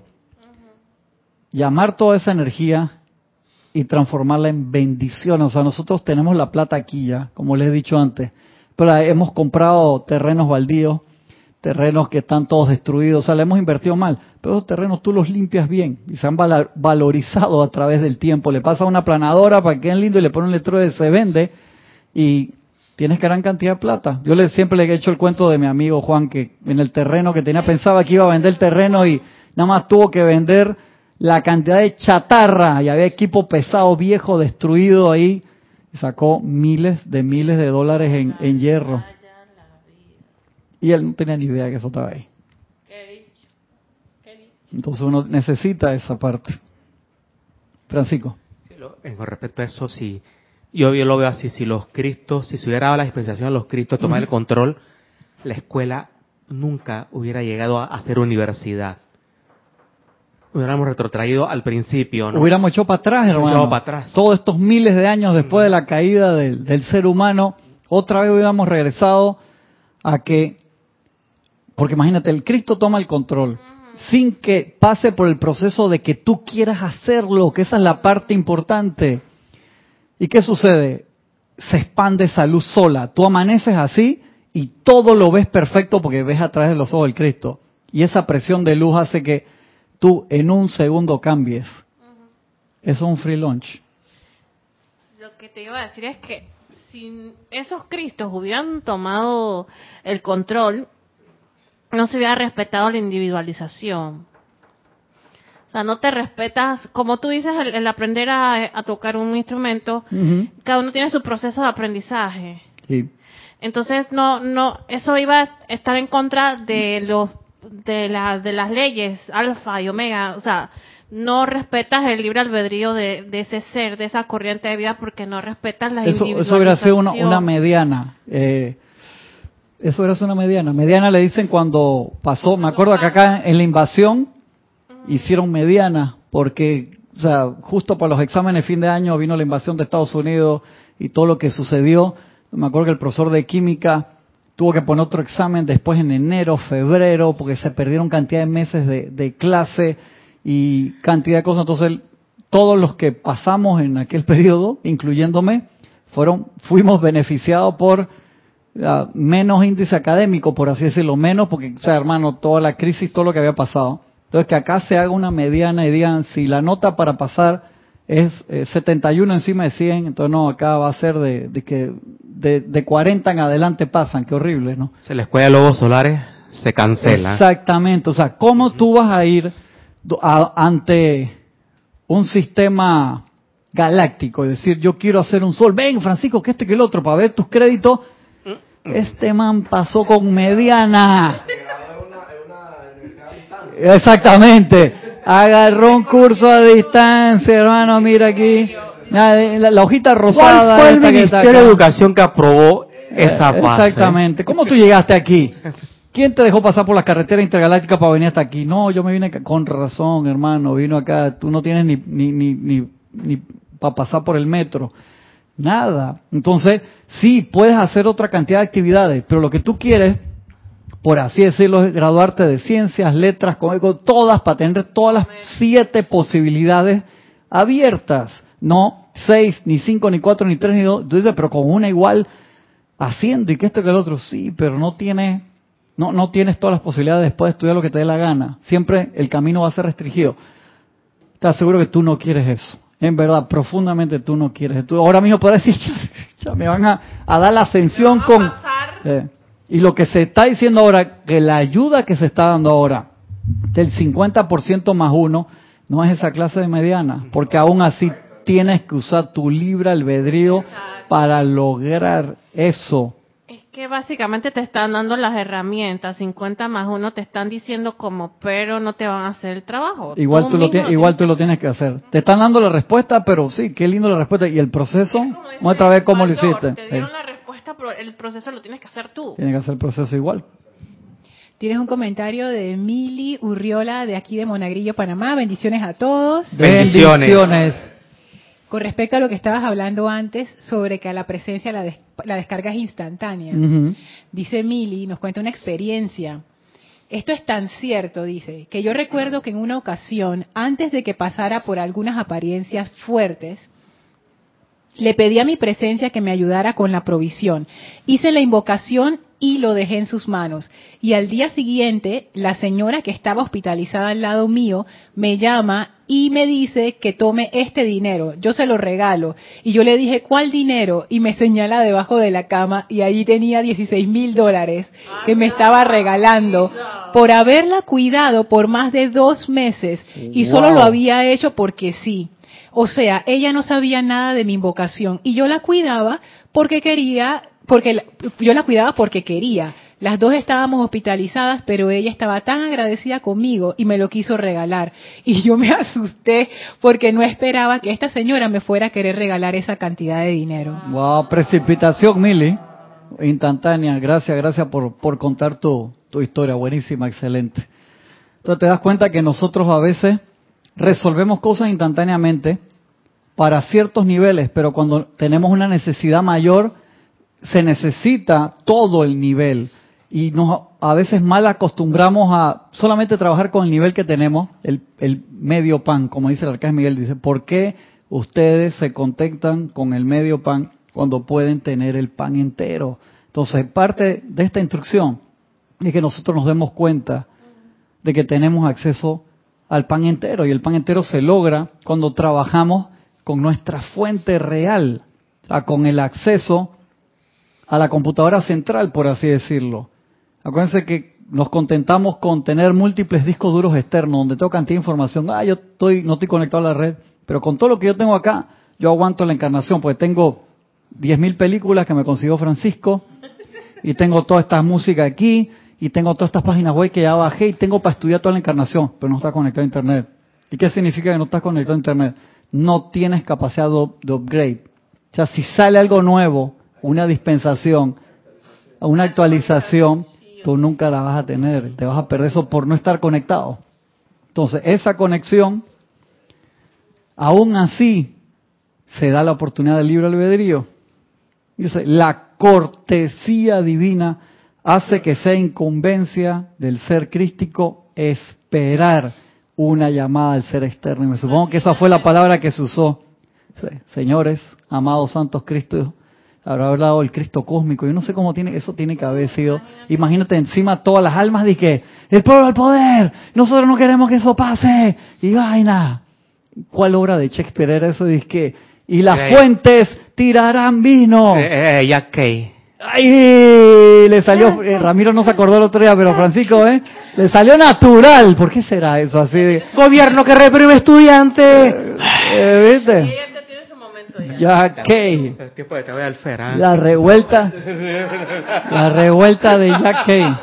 llamar toda esa energía y transformarla en bendición. O sea, nosotros tenemos la plata aquí ya, como les he dicho antes, pero hemos comprado terrenos baldíos, terrenos que están todos destruidos, o sea, le hemos invertido mal, pero esos terrenos tú los limpias bien y se han valorizado a través del tiempo. Le pasa una planadora para que queden lindo y le pone un letrero de se vende y tienes gran cantidad de plata. Yo le, siempre le he hecho el cuento de mi amigo Juan que en el terreno que tenía pensaba que iba a vender el terreno y nada más tuvo que vender la cantidad de chatarra y había equipo pesado, viejo, destruido ahí sacó miles de miles de dólares en, en hierro. Y él no tenía ni idea que eso estaba ahí. Entonces uno necesita esa parte. Francisco. Sí, lo- en- respecto a eso, sí. Yo, yo lo veo así, si los cristos, si se hubiera dado la dispensación a los cristos, tomar el control, la escuela nunca hubiera llegado a, a ser universidad. Hubiéramos retrotraído al principio, ¿no? Hubiéramos hecho para atrás, hermano. echado para atrás. Todos estos miles de años después de la caída del, del ser humano, otra vez hubiéramos regresado a que, porque imagínate, el Cristo toma el control sin que pase por el proceso de que tú quieras hacerlo, que esa es la parte importante. ¿Y qué sucede? Se expande esa luz sola. Tú amaneces así y todo lo ves perfecto porque ves a través de los ojos del Cristo. Y esa presión de luz hace que tú en un segundo cambies. Eso es un free lunch. Lo que te iba a decir es que si esos cristos hubieran tomado el control, no se hubiera respetado la individualización. O sea, no te respetas, como tú dices, el, el aprender a, a tocar un instrumento, cada uno tiene su proceso de aprendizaje. Sí. Entonces, no, no, eso iba a estar en contra de los, de las, de las leyes alfa y omega. O sea, no respetas el libre albedrío de, de ese ser, de esa corriente de vida, porque no respetas la Eso, eso hubiera sido una, una mediana. eh, eso hubiera sido una mediana. Mediana le dicen cuando pasó, me acuerdo que acá en la invasión hicieron mediana, porque, o sea, justo para los exámenes fin de año vino la invasión de Estados Unidos y todo lo que sucedió. Me acuerdo que el profesor de química tuvo que poner otro examen después en enero, febrero, porque se perdieron cantidad de meses de, clase y cantidad de cosas. Entonces, todos los que pasamos en aquel periodo, incluyéndome, fueron, fuimos beneficiados por ah, menos índice académico, por así decirlo, menos, porque, o sea, hermano, toda la crisis, todo lo que había pasado. Entonces, que acá se haga una mediana y digan, si la nota para pasar es eh, 71 encima de 100, entonces no, acá va a ser de, de que de, de 40 en adelante pasan, qué horrible, ¿no? Si la escuela de lobos solares se cancela. Exactamente, o sea, ¿cómo tú vas a ir a- ante un sistema galáctico y decir, yo quiero hacer un sol, ven Francisco, que este que el otro, para ver tus créditos? Este man pasó con mediana. Exactamente. Agarró un curso a distancia, hermano, mira aquí. La, la- la hojita rosada. ¿Cuál fue el Ministerio de. Educación que aprobó esa Eh, fase? Exactamente. ¿Cómo tú llegaste aquí? ¿Quién te dejó pasar por las carreteras intergalácticas para venir hasta aquí? No, yo me vine acá- con razón, hermano. Vino acá. Tú no tienes ni, ni, ni, ni, ni para pasar por el metro. Nada. Entonces, sí, puedes hacer otra cantidad de actividades, pero lo que tú quieres, por así decirlo, es graduarte de ciencias, letras, con, con todas, para tener todas las siete posibilidades abiertas. No seis, ni cinco, ni cuatro, ni tres, ni dos. Tú dices, pero con una igual haciendo y que esto que el otro, sí, pero no tienes, no, no tienes todas las posibilidades después de estudiar lo que te dé la gana. Siempre el camino va a ser restringido. Estás seguro que tú no quieres eso. En verdad, profundamente tú no quieres. Tú ahora mismo puedes decir, ya, me van a, a dar la ascensión con... Eh, y lo que se está diciendo ahora, que la ayuda que se está dando ahora, del 50% más uno, no es esa clase de mediana, porque aún así tienes que usar tu libre albedrío para lograr eso. Es que básicamente te están dando las herramientas, 50 más uno te están diciendo como, pero no te van a hacer el trabajo. Igual tú, lo, tienes, igual tú lo tienes que hacer. Te están dando la respuesta, pero sí, qué lindo la respuesta. Y el proceso, muestra ver cómo lo hiciste. Te dieron la el proceso lo tienes que hacer tú. Tienes que hacer el proceso igual. Tienes un comentario de Mili Urriola de aquí de Monagrillo, Panamá. Bendiciones a todos. Bendiciones. Con respecto a lo que estabas hablando antes sobre que a la presencia la, la descarga es instantánea. Dice Mili, nos cuenta una experiencia. Esto es tan cierto, dice, que yo recuerdo que en una ocasión, antes de que pasara por algunas apariencias fuertes, le pedí a mi presencia que me ayudara con la provisión. Hice la invocación y lo dejé en sus manos. Y al día siguiente, la señora que estaba hospitalizada al lado mío me llama y me dice que tome este dinero. Yo se lo regalo. Y yo le dije, ¿cuál dinero? Y me señala debajo de la cama y allí tenía 16 mil dólares que me estaba regalando por haberla cuidado por más de dos meses y solo lo había hecho porque sí. O sea, ella no sabía nada de mi invocación y yo la cuidaba porque quería porque yo la cuidaba porque quería. Las dos estábamos hospitalizadas, pero ella estaba tan agradecida conmigo y me lo quiso regalar. Y yo me asusté porque no esperaba que esta señora me fuera a querer regalar esa cantidad de dinero. Wow, precipitación, Mili. Instantánea. Gracias, gracias por, por contar tu, tu historia. Buenísima, excelente. Entonces te das cuenta que nosotros a veces resolvemos cosas instantáneamente para ciertos niveles, pero cuando tenemos una necesidad mayor, se necesita todo el nivel y nos a veces mal acostumbramos a solamente trabajar con el nivel que tenemos, el, medio pan, como dice el arcángel Miguel, dice, ¿por qué ustedes se contentan con el medio pan cuando pueden tener el pan entero? Entonces, parte de esta instrucción es que nosotros nos demos cuenta de que tenemos acceso al pan entero y el pan entero se logra cuando trabajamos con nuestra fuente real, con el acceso a la computadora central, por así decirlo. Acuérdense que nos contentamos con tener múltiples discos duros externos donde tengo cantidad de información. Ah, yo estoy, no estoy conectado a la red, pero con todo lo que yo tengo acá, yo aguanto la encarnación, porque tengo 10.000 películas que me consiguió Francisco, y tengo toda esta música aquí, y tengo todas estas páginas web que ya bajé, y tengo para estudiar toda la encarnación, pero no está conectado a Internet. ¿Y qué significa que no estás conectado a Internet? No tienes capacidad de upgrade. O sea, si sale algo nuevo, una dispensación, una actualización, tú nunca la vas a tener, te vas a perder eso por no estar conectado. Entonces, esa conexión, aún así, se da la oportunidad del libre albedrío. Dice, la cortesía divina hace que sea incumbencia del ser crístico esperar una llamada del ser externo. Y me supongo que esa fue la palabra que se usó. Señores, amados santos Cristos, habrá hablado el Cristo cósmico. Yo no sé cómo tiene eso tiene que haber sido. Imagínate encima todas las almas de que el pueblo al poder, nosotros no queremos que eso pase y vaina. ¿Cuál obra de Shakespeare era eso? Dice que y las fuentes tirarán vino. Eh, eh, Jack Kay. ¡Ay! Le salió, eh, Ramiro no se acordó el otro día, pero Francisco, ¿eh? Le salió natural. ¿Por qué será eso así? De, Gobierno que reprime estudiantes. Eh, ¿Viste? Jack Kay. La revuelta. La revuelta de Jack Kay.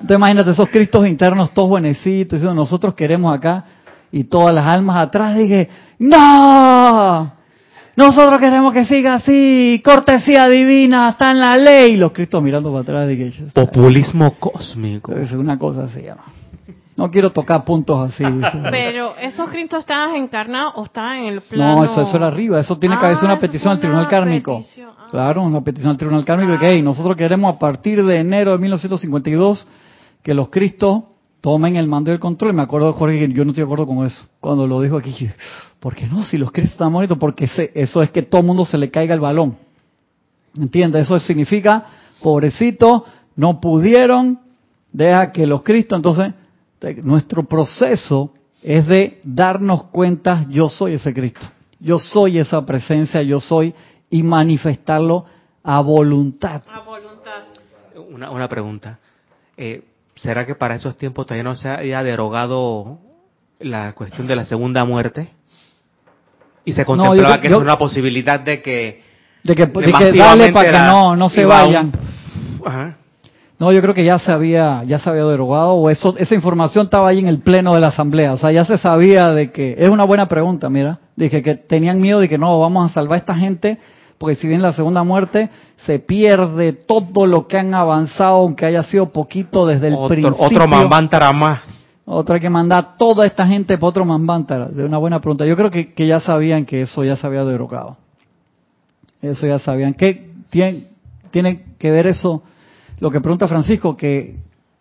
Entonces imagínate esos cristos internos todos buenecitos, diciendo nosotros queremos acá y todas las almas atrás dije, no, nosotros queremos que siga así, cortesía divina, está en la ley. Los cristos mirando para atrás dije, populismo cósmico. Es una cosa así, ¿no? No quiero tocar puntos así. Pero esos Cristos estaban encarnados o estaban en el plano. No, eso, eso era arriba. Eso tiene que haber una Ah, petición al fue Tribunal una Kármico. Ah. Claro, una petición al Tribunal Kármico de que hey, nosotros queremos a partir de enero de 1952 que los Cristos tomen el mando y el control. Me acuerdo de Jorge, que yo no estoy de acuerdo con eso. Cuando lo dijo aquí, ¿por qué no? Si los Cristos están muertos, porque se- eso es que todo el mundo se le caiga el balón. ¿Entiendes? Eso significa, pobrecito, no pudieron, deja que los Cristos, entonces, nuestro proceso es de darnos cuenta, yo soy ese Cristo, yo soy esa presencia, yo soy, y manifestarlo a voluntad. A voluntad. Una, una pregunta. Eh, ¿Será que para esos tiempos todavía no se haya derogado la cuestión de la segunda muerte? Y se contemplaba que es una posibilidad de que... De que, de que dale para que no, no se vayan. Ajá. No, yo creo que ya se había, ya se había derogado o eso, esa información estaba ahí en el pleno de la asamblea. O sea, ya se sabía de que, es una buena pregunta, mira. Dije que tenían miedo de que no, vamos a salvar a esta gente, porque si bien la segunda muerte se pierde todo lo que han avanzado, aunque haya sido poquito desde el principio. Otro Mambántara más. Otro hay que mandar toda esta gente para otro Mambántara. De una buena pregunta. Yo creo que, que ya sabían que eso ya se había derogado. Eso ya sabían. ¿Qué tiene, tiene que ver eso? Lo que pregunta Francisco, que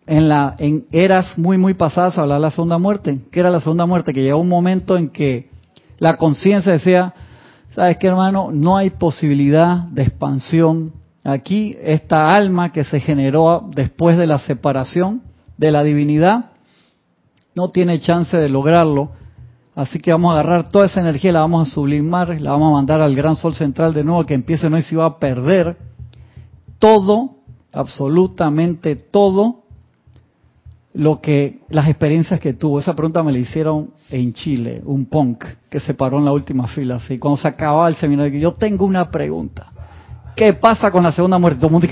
en, la, en eras muy, muy pasadas hablaba de la segunda muerte. ¿Qué era la segunda muerte? Que llegó un momento en que la conciencia decía, ¿sabes qué hermano? No hay posibilidad de expansión. Aquí esta alma que se generó después de la separación de la divinidad no tiene chance de lograrlo. Así que vamos a agarrar toda esa energía, la vamos a sublimar, la vamos a mandar al gran sol central de nuevo, que empiece no y se va a perder todo absolutamente todo lo que las experiencias que tuvo. Esa pregunta me la hicieron en Chile, un punk que se paró en la última fila. Así, cuando se acababa el seminario, yo tengo una pregunta. ¿Qué pasa con la segunda muerte? Todo el mundo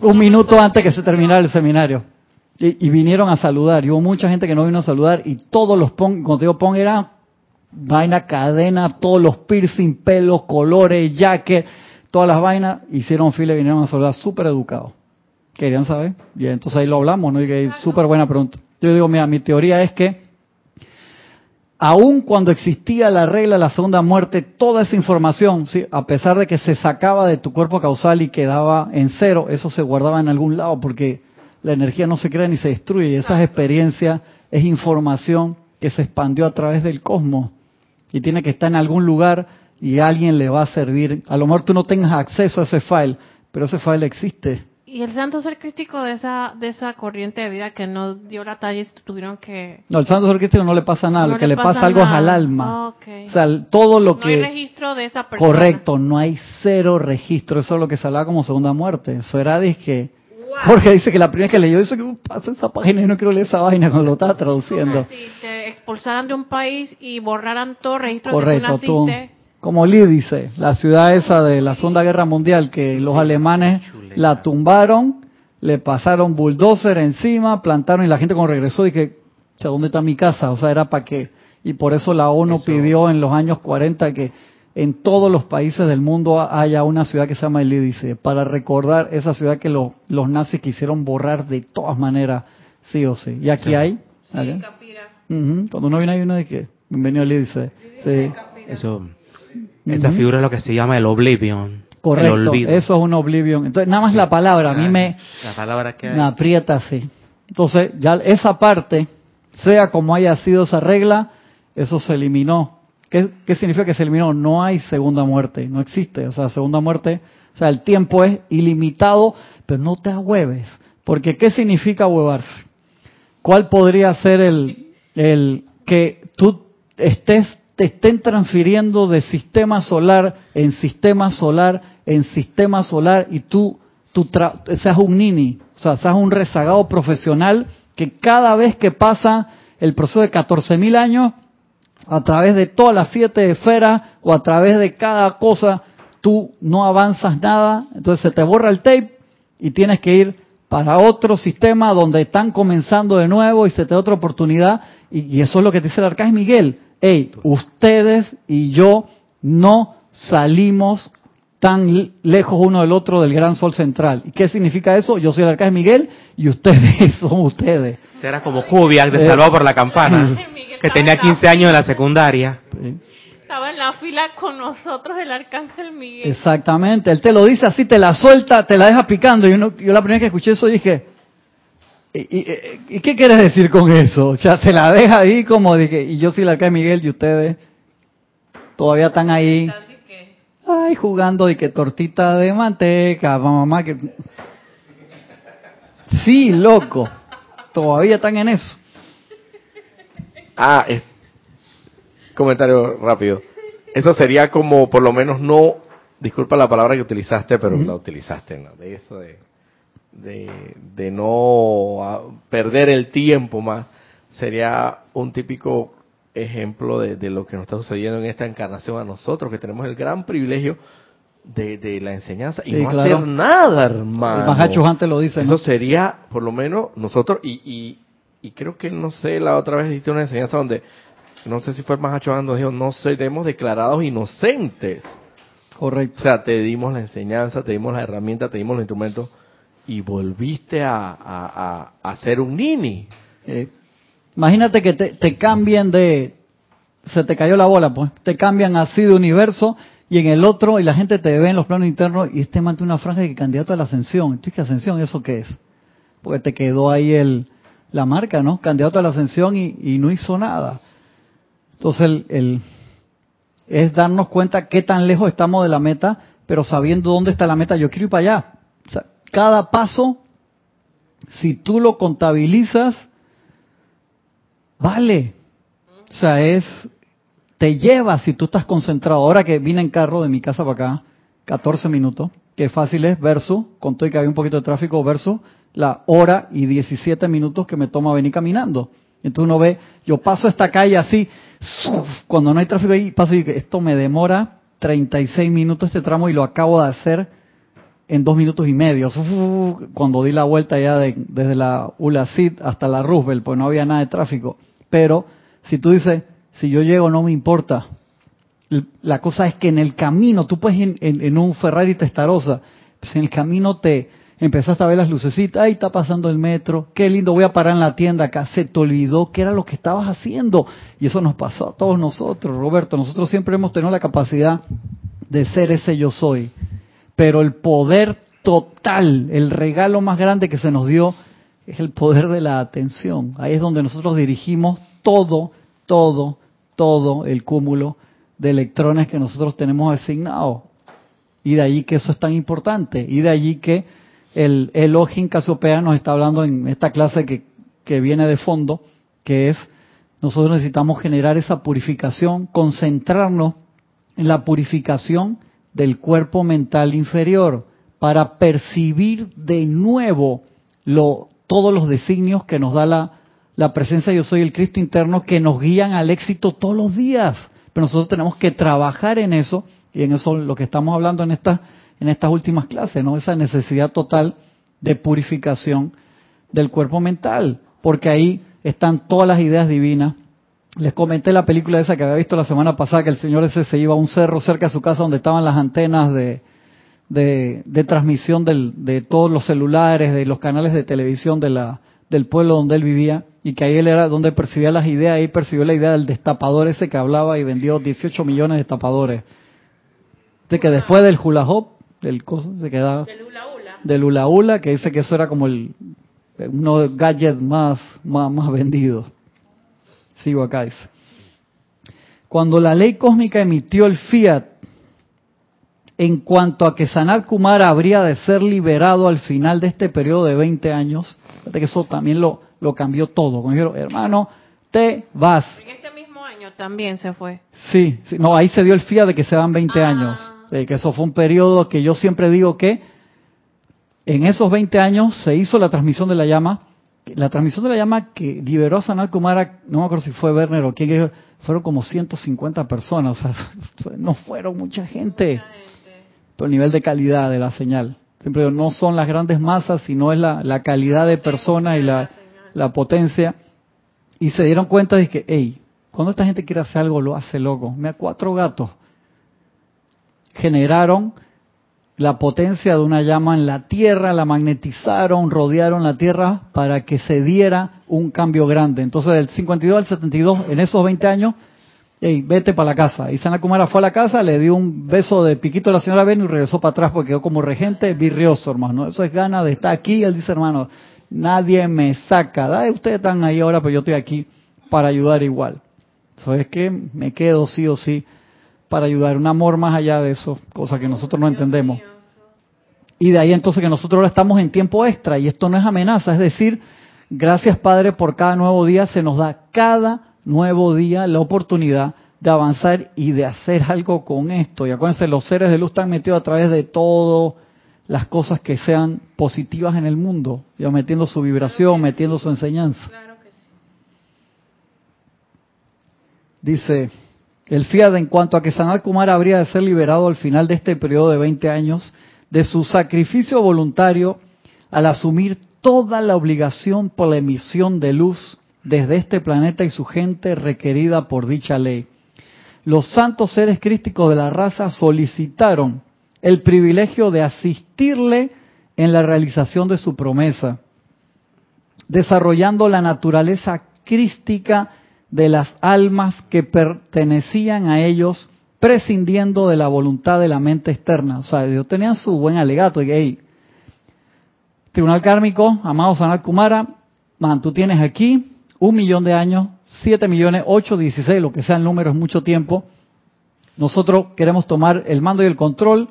un minuto antes que se terminara el seminario. Y, vinieron a saludar. Y hubo mucha gente que no vino a saludar. Y todos los punk, cuando digo punk, era vaina, cadena, todos los piercing, pelos, colores, jacket todas las vainas, hicieron fila y vinieron a saludar súper educados. ¿Querían saber? Bien, entonces ahí lo hablamos, ¿no? Y que súper buena pregunta. Yo digo, mira, mi teoría es que aun cuando existía la regla de la segunda muerte, toda esa información, ¿sí? a pesar de que se sacaba de tu cuerpo causal y quedaba en cero, eso se guardaba en algún lado porque la energía no se crea ni se destruye. Y esas experiencias es información que se expandió a través del cosmos y tiene que estar en algún lugar y alguien le va a servir. A lo mejor tú no tengas acceso a ese file, pero ese file existe. Y el santo ser crístico de esa de esa corriente de vida que no dio la talla y tuvieron que... No, el santo ser crístico no le pasa nada, lo que le pasa, algo es al alma. O sea, todo lo que... No hay registro de esa persona. Correcto, no hay cero registro, eso es lo que se hablaba como segunda muerte. Eso era, que Jorge dice que la primera vez que leyó eso que pasa esa página y no quiero leer esa vaina cuando lo estaba traduciendo. Si te expulsaran de un país y borraran todo registro de que tú naciste como dice, la ciudad esa de la Segunda Guerra Mundial, que los alemanes la tumbaron, le pasaron bulldozer encima, plantaron y la gente cuando regresó dije, ¿dónde está mi casa? O sea, era para qué. Y por eso la ONU pidió en los años 40 que en todos los países del mundo haya una ciudad que se llama Elidice, para recordar esa ciudad que los nazis quisieron borrar de todas maneras, sí o sí. Y aquí hay. Sí, Cuando uno viene ahí uno de que, bienvenido a Elidice. Sí. Eso esa figura es lo que se llama el oblivion. Correcto, eso es un oblivion. Entonces, nada más la palabra, a mí me, la palabra que me aprieta así. Entonces, ya esa parte, sea como haya sido esa regla, eso se eliminó. ¿Qué, ¿Qué, significa que se eliminó? No hay segunda muerte, no existe. O sea, segunda muerte, o sea, el tiempo es ilimitado, pero no te ahueves. Porque ¿qué significa huevarse? ¿Cuál podría ser el, el que tú estés te estén transfiriendo de sistema solar en sistema solar en sistema solar y tú, tú seas un nini, o sea, seas un rezagado profesional que cada vez que pasa el proceso de 14.000 años, a través de todas las siete esferas o a través de cada cosa, tú no avanzas nada, entonces se te borra el tape y tienes que ir para otro sistema donde están comenzando de nuevo y se te da otra oportunidad. Y, eso es lo que te dice el arcángel Miguel hey, ustedes y yo no salimos tan lejos uno del otro del gran sol central. ¿Y qué significa eso? Yo soy el arcángel Miguel y ustedes son ustedes. Será como Kubiak de Salvado por la Campana, que tenía 15 años en la secundaria. Estaba en la fila con nosotros el arcángel Miguel. Exactamente, él te lo dice así, te la suelta, te la deja picando. Y yo, yo la primera vez que escuché eso dije, ¿Y, qué quieres decir con eso? O sea, se la deja ahí como de que, y yo soy la que Miguel y ustedes todavía están ahí. ay, jugando y que tortita de manteca, mamá, que... Sí, loco, todavía están en eso. Ah, es... comentario rápido. Eso sería como, por lo menos, no, disculpa la palabra que utilizaste, pero la utilizaste, ¿no? De eso de, de, de no ah, perder el tiempo más. Sería un típico ejemplo de, de, lo que nos está sucediendo en esta encarnación a nosotros, que tenemos el gran privilegio de, de la enseñanza y Sí, no claro. hacer nada, hermano. El Mahacho antes lo dice, Eso ¿no? sería, por lo menos, nosotros, y, y, y creo que, no sé, la otra vez diste una enseñanza donde, no sé si fue el Mahacho Ando, dijo, no seremos declarados inocentes. O Correcto. sea, te dimos la enseñanza, te dimos la herramienta, te dimos los instrumentos, y volviste a, a, a, a ser un nini. Eh, imagínate que te, te cambien de... Se te cayó la bola, pues. Te cambian así de universo y en el otro, y la gente te ve en los planos internos y este mantiene una franja de candidato a la ascensión. ¿Tú qué ascensión? ¿Eso qué es? Porque te quedó ahí el, la marca, ¿no? Candidato a la ascensión y, y no hizo nada. Entonces, el, el- es darnos cuenta qué tan lejos estamos de la meta, pero sabiendo dónde está la meta, yo quiero ir para allá. O sea, cada paso, si tú lo contabilizas, vale. O sea, es, te lleva si tú estás concentrado. Ahora que vine en carro de mi casa para acá, 14 minutos, que fácil es, versus, con y que había un poquito de tráfico, versus la hora y 17 minutos que me toma venir caminando. Entonces uno ve, yo paso esta calle así, cuando no hay tráfico ahí, paso y esto me demora 36 minutos este tramo y lo acabo de hacer en dos minutos y medio. ¡zuf! Cuando di la vuelta ya de- desde la Ulacid hasta la Roosevelt, pues no había nada de tráfico. Pero si tú dices, si yo llego no me importa. La cosa es que en el camino, tú puedes en, en- un Ferrari Testarossa, pues en el camino te empezaste a ver las lucecitas, ahí está pasando el metro, qué lindo, voy a parar en la tienda acá, se te olvidó qué era lo que estabas haciendo. Y eso nos pasó a todos nosotros, Roberto. Nosotros siempre hemos tenido la capacidad de ser ese yo soy. Pero el poder total, el regalo más grande que se nos dio, es el poder de la atención. Ahí es donde nosotros dirigimos todo, todo, todo el cúmulo de electrones que nosotros tenemos asignado. Y de allí que eso es tan importante. Y de allí que el Elohim Casiopea nos está hablando en esta clase que, que viene de fondo, que es, nosotros necesitamos generar esa purificación, concentrarnos en la purificación del cuerpo mental inferior para percibir de nuevo lo, todos los designios que nos da la, la presencia yo soy el Cristo interno que nos guían al éxito todos los días. Pero nosotros tenemos que trabajar en eso y en eso lo que estamos hablando en estas en estas últimas clases, ¿no? Esa necesidad total de purificación del cuerpo mental, porque ahí están todas las ideas divinas. Les comenté la película esa que había visto la semana pasada, que el señor ese se iba a un cerro cerca de su casa donde estaban las antenas de, de, de transmisión del, de todos los celulares, de los canales de televisión de la, del pueblo donde él vivía, y que ahí él era donde percibía las ideas, ahí percibió la idea del destapador ese que hablaba y vendió 18 millones de destapadores. De que después del hula hop, del coso, se quedaba Del hula hula. del hula hula, que dice que eso era como el uno de los gadgets más, más, más vendidos. Sigo acá, dice. Cuando la ley cósmica emitió el fiat en cuanto a que Sanat Kumara habría de ser liberado al final de este periodo de 20 años, fíjate que eso también lo, lo cambió todo. Como dijeron, hermano, te vas. En ese mismo año también se fue. Sí, sí, no, ahí se dio el fiat de que se van 20 Ah. años. Eh, que eso fue un periodo que yo siempre digo que en esos 20 años se hizo la transmisión de la llama. La transmisión de la llama que liberó a Sanat Kumara, no me acuerdo si fue Werner o quién, que fueron como 150 personas, o sea, no fueron mucha gente. Pero el nivel de calidad de la señal. Siempre digo, no son las grandes masas, sino es la, la calidad de personas y la, la potencia. Y se dieron cuenta de que, hey, cuando esta gente quiere hacer algo, lo hace loco. Mira, cuatro gatos generaron la potencia de una llama en la Tierra, la magnetizaron, rodearon la Tierra para que se diera un cambio grande. Entonces, del 52 al 72, en esos 20 años, hey, vete para la casa. Y Sana Kumara fue a la casa, le dio un beso de piquito a la señora Ben y regresó para atrás porque quedó como regente virrioso, hermano. Eso es gana de estar aquí. Él dice, hermano, nadie me saca. Da, ustedes están ahí ahora, pero yo estoy aquí para ayudar igual. Eso es que me quedo sí o sí para ayudar, un amor más allá de eso, cosa que nosotros no entendemos. Y de ahí entonces que nosotros ahora estamos en tiempo extra y esto no es amenaza, es decir, gracias Padre por cada nuevo día, se nos da cada nuevo día la oportunidad de avanzar y de hacer algo con esto. Y acuérdense, los seres de luz están metidos a través de todo las cosas que sean positivas en el mundo, ya metiendo su vibración, metiendo su enseñanza. Dice, el FIAD en cuanto a que Sanat Kumar habría de ser liberado al final de este periodo de 20 años de su sacrificio voluntario al asumir toda la obligación por la emisión de luz desde este planeta y su gente requerida por dicha ley. Los santos seres crísticos de la raza solicitaron el privilegio de asistirle en la realización de su promesa, desarrollando la naturaleza crística de las almas que pertenecían a ellos, prescindiendo de la voluntad de la mente externa. O sea, ellos tenían su buen alegato. Y, hey, Tribunal Kármico, amado Sanat Kumara, man, tú tienes aquí un millón de años, siete millones, ocho, dieciséis, lo que sea el número es mucho tiempo. Nosotros queremos tomar el mando y el control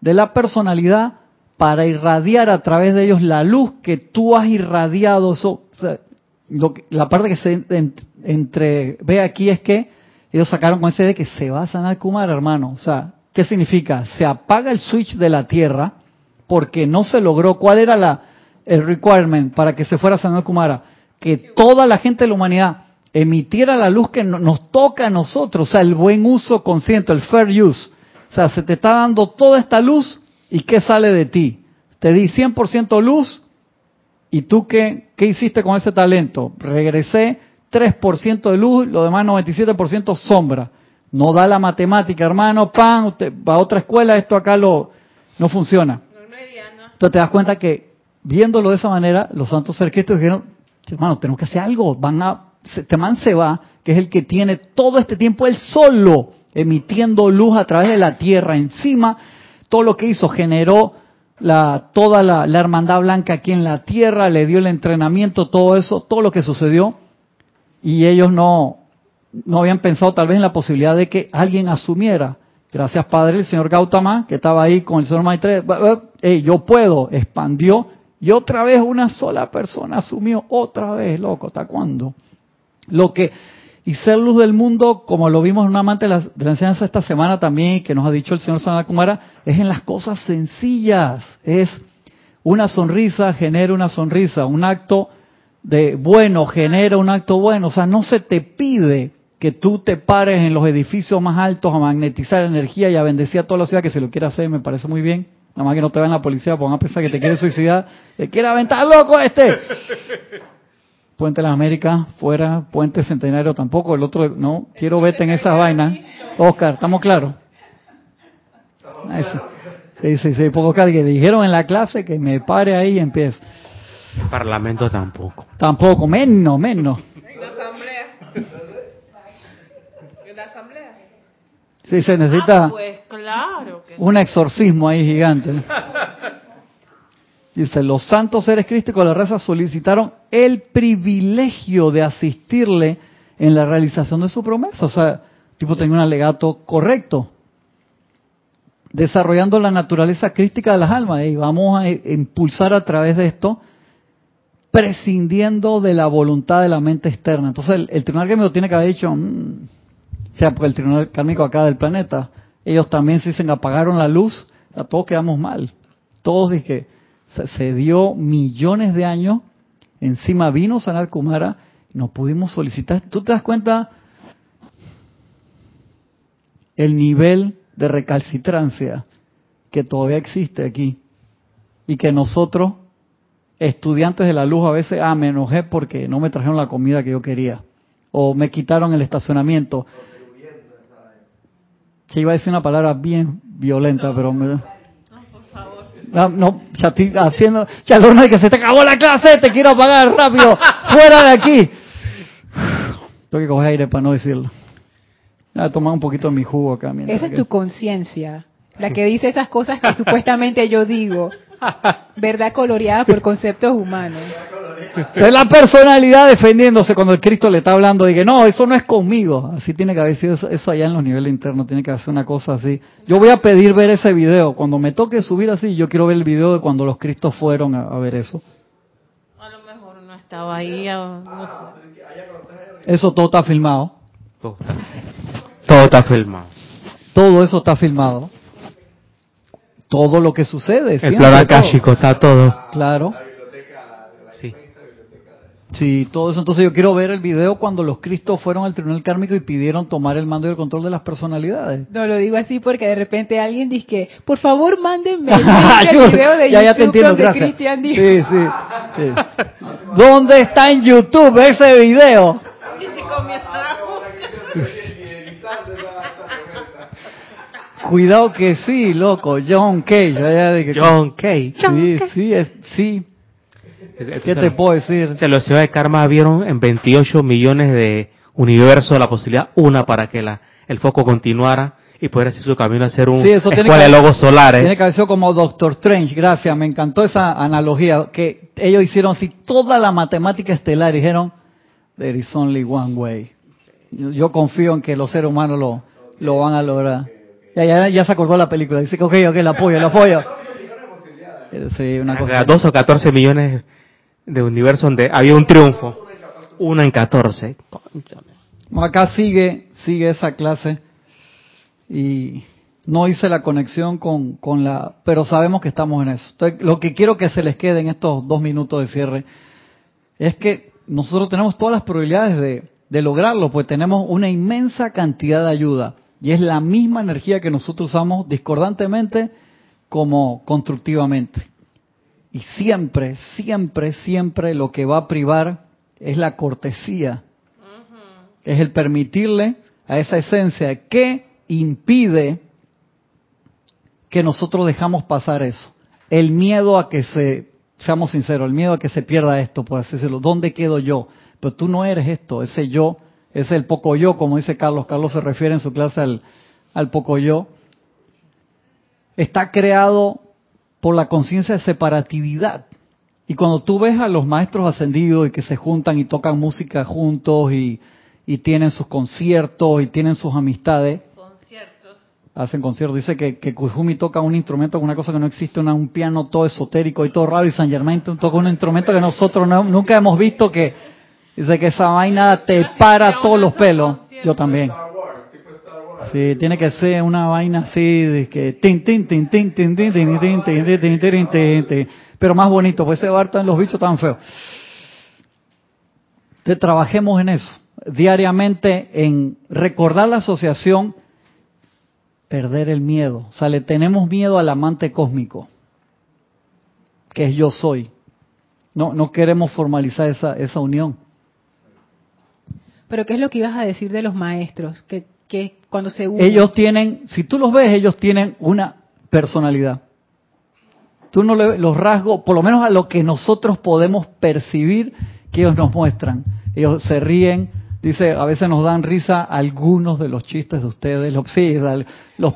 de la personalidad para irradiar a través de ellos la luz que tú has irradiado. Eso, la parte que se entre, ve aquí es que ellos sacaron con ese de que se va a sanar Kumar, hermano. O sea, ¿qué significa? Se apaga el switch de la Tierra porque no se logró. ¿Cuál era la, el requirement para que se fuera a sanar Kumara? Que toda la gente de la humanidad emitiera la luz que nos toca a nosotros, o sea, el buen uso consciente, el fair use. O sea, se te está dando toda esta luz y ¿qué sale de ti? Te di 100% luz y tú qué, qué hiciste con ese talento? Regresé 3% de luz, lo demás 97% sombra. No da la matemática, hermano, pan, usted va a otra escuela, esto acá lo, no funciona. Entonces te das cuenta que viéndolo de esa manera, los santos cerquistas dijeron, hermano, tenemos que hacer algo, van a, este man se va, que es el que tiene todo este tiempo él solo emitiendo luz a través de la tierra. Encima, todo lo que hizo generó la, toda la, hermandad blanca aquí en la tierra, le dio el entrenamiento, todo eso, todo lo que sucedió. Y ellos no, no habían pensado tal vez en la posibilidad de que alguien asumiera. Gracias Padre, el señor Gautama, que estaba ahí con el señor Maitre, yo puedo, expandió, y otra vez una sola persona asumió, otra vez, loco, ¿hasta cuándo? Lo que y ser luz del mundo, como lo vimos en un amante de la, enseñanza esta semana también, que nos ha dicho el señor Sanakumara, es en las cosas sencillas. Es una sonrisa genera una sonrisa, un acto de bueno genera un acto bueno. O sea, no se te pide que tú te pares en los edificios más altos a magnetizar energía y a bendecir a toda la ciudad que se lo quiera hacer, me parece muy bien. Nada más que no te vean la policía, porque van a pensar que te quiere suicidar. Te quiere aventar loco este. Puente de las Américas, fuera, Puente Centenario tampoco, el otro, no, quiero verte en esa vaina. Oscar, ¿estamos claros? Sí, sí, sí, poco Oscar, que dijeron en la clase que me pare ahí y empiece. El Parlamento tampoco. Tampoco, menos, menos. En la Asamblea. La Asamblea. Sí, se necesita ah, pues, claro un exorcismo ahí gigante. Dice, los santos seres crísticos de la raza solicitaron el privilegio de asistirle en la realización de su promesa. O sea, tipo tenía un alegato correcto. Desarrollando la naturaleza crística de las almas. Y vamos a impulsar a través de esto, prescindiendo de la voluntad de la mente externa. Entonces, el, tribunal kármico tiene que haber dicho, mm", o sea, porque el tribunal kármico acá del planeta, ellos también se dicen apagaron la luz, a todos quedamos mal. Todos dicen se dio millones de años, encima vino Sanat Kumara, no pudimos solicitar. ¿Tú te das cuenta el nivel de recalcitrancia que todavía existe aquí? Y que nosotros, estudiantes de la luz, a veces, ah, me enojé porque no me trajeron la comida que yo quería. O me quitaron el estacionamiento. Se iba a decir una palabra bien violenta, pero me, no, no, ya estoy haciendo, ya de que se te acabó la clase, te quiero apagar rápido, fuera de aquí. Tengo que coger aire para no decirlo. Voy a tomar un poquito de mi jugo acá. Esa es tu conciencia, la que dice esas cosas que supuestamente yo digo. Verdad coloreada por conceptos humanos. Es la personalidad defendiéndose cuando el Cristo le está hablando que no, eso no es conmigo. Así tiene que haber sido eso, eso allá en los niveles internos, tiene que hacer una cosa así. Yo voy a pedir ver ese video. Cuando me toque subir así, yo quiero ver el video de cuando los Cristos fueron a, a ver eso. A lo mejor no estaba ahí. o no sé. Eso todo está filmado. Todo está filmado. Todo eso está filmado. Todo lo que sucede. El plan akáshico está todo. Claro. Sí. Sí, todo eso. Entonces yo quiero ver el video cuando los Cristos fueron al tribunal kármico y pidieron tomar el mando y el control de las personalidades. No lo digo así porque de repente alguien dice que, por favor, mándenme el del video de ya, ya te YouTube entiendo, donde gracias. Cristian dijo. Sí, sí, sí. ¿Dónde está en YouTube ese video? Y si comienza la Cuidado que sí, loco. John Cage. allá de que- John Kay. Sí, sí, es, sí. ¿Qué te puedo decir? Se los ciudades de karma vieron en 28 millones de universos la posibilidad, una para que la, el foco continuara y poder hacer su camino a ser un Sí, eso tiene que- de logos solares. Tiene que haber sido como Doctor Strange, gracias, me encantó esa analogía, que ellos hicieron así toda la matemática estelar y dijeron, there is only one way. Yo, yo confío en que los seres humanos lo, lo van a lograr. Ya, ya, ya se acordó la película, dice que ok, ok, la apoyo, la apoyo. Sí, una cosa. 12 o 14 millones de universos donde había un triunfo. Uno en 14. Cónchame. Acá sigue, sigue esa clase y no hice la conexión con, con la, pero sabemos que estamos en eso. Entonces, lo que quiero que se les quede en estos dos minutos de cierre es que nosotros tenemos todas las probabilidades de, de lograrlo, pues tenemos una inmensa cantidad de ayuda y es la misma energía que nosotros usamos discordantemente como constructivamente. Y siempre, siempre, siempre lo que va a privar es la cortesía es el permitirle a esa esencia que impide que nosotros dejamos pasar eso. El miedo a que se, seamos sinceros, el miedo a que se pierda esto, por así decirlo. ¿Dónde quedo yo? Pero tú no eres esto, ese yo, es el poco yo, como dice Carlos. Carlos se refiere en su clase al, al poco yo. Está creado por la conciencia de separatividad. Y cuando tú ves a los maestros ascendidos y que se juntan y tocan música juntos y, y tienen sus conciertos y tienen sus amistades, conciertos. hacen conciertos. Dice que, que Kuzumi toca un instrumento, una cosa que no existe, una- un piano todo esotérico y todo raro, y San Germain toca un instrumento que nosotros no- nunca hemos visto que dice que esa vaina te para todos los pelos. Yo también. Sí, tiene que ser una vaina así de que tin tin tin tin tin tin tin tin tin tin tin tin tin tin, pero más bonito, pues ese bar en los bichos tan feos. Entonces trabajemos en eso, diariamente en recordar la asociación, perder el miedo. O sea, le tenemos miedo al amante cósmico, que es yo soy. No, no queremos formalizar esa, esa unión. Pero ¿qué es lo que ibas a decir de los maestros? Que, que cuando se unen... Ellos tienen, si tú los ves, ellos tienen una personalidad. Tú no le, los rasgos, por lo menos a lo que nosotros podemos percibir que ellos nos muestran. Ellos se ríen, dice, a veces nos dan risa algunos de los chistes de ustedes, los, sí, los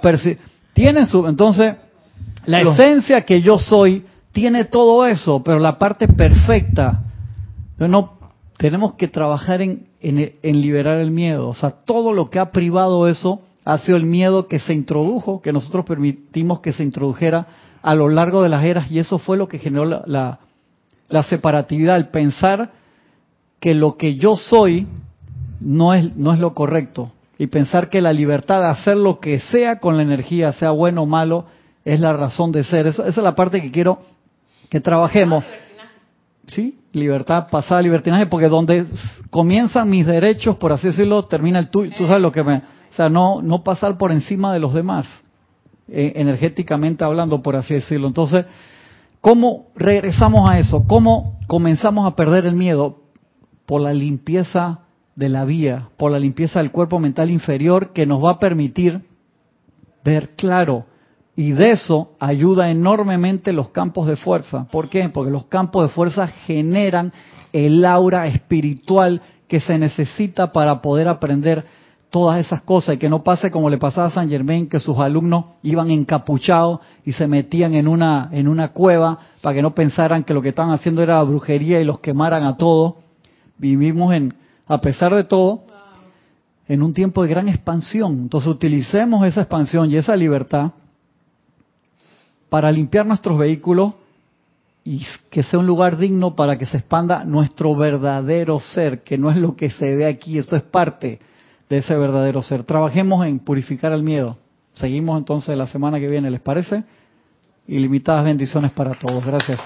tienen su, entonces, la Los- esencia que yo soy tiene todo eso, pero la parte perfecta, entonces no tenemos que trabajar en, en, en liberar el miedo. O sea, todo lo que ha privado eso ha sido el miedo que se introdujo, que nosotros permitimos que se introdujera a lo largo de las eras, y eso fue lo que generó la, la, la separatividad, el pensar que lo que yo soy no es, no es lo correcto, y pensar que la libertad de hacer lo que sea con la energía, sea bueno o malo, es la razón de ser. Esa, esa es la parte que quiero que trabajemos. Sí, libertad pasada, libertinaje, porque donde comienzan mis derechos, por así decirlo, termina el tuyo. Tú sabes lo que me... O sea, no, no pasar por encima de los demás, eh, energéticamente hablando, por así decirlo. Entonces, ¿cómo regresamos a eso? ¿Cómo comenzamos a perder el miedo? Por la limpieza de la vía, por la limpieza del cuerpo mental inferior que nos va a permitir ver claro. Y de eso ayuda enormemente los campos de fuerza. ¿Por qué? Porque los campos de fuerza generan el aura espiritual que se necesita para poder aprender todas esas cosas y que no pase como le pasaba a San Germain, que sus alumnos iban encapuchados y se metían en una, en una cueva para que no pensaran que lo que estaban haciendo era brujería y los quemaran a todos. Vivimos en, a pesar de todo, en un tiempo de gran expansión. Entonces utilicemos esa expansión y esa libertad para limpiar nuestros vehículos y que sea un lugar digno para que se expanda nuestro verdadero ser, que no es lo que se ve aquí, eso es parte de ese verdadero ser. Trabajemos en purificar el miedo. Seguimos entonces la semana que viene, ¿les parece? Ilimitadas bendiciones para todos. Gracias.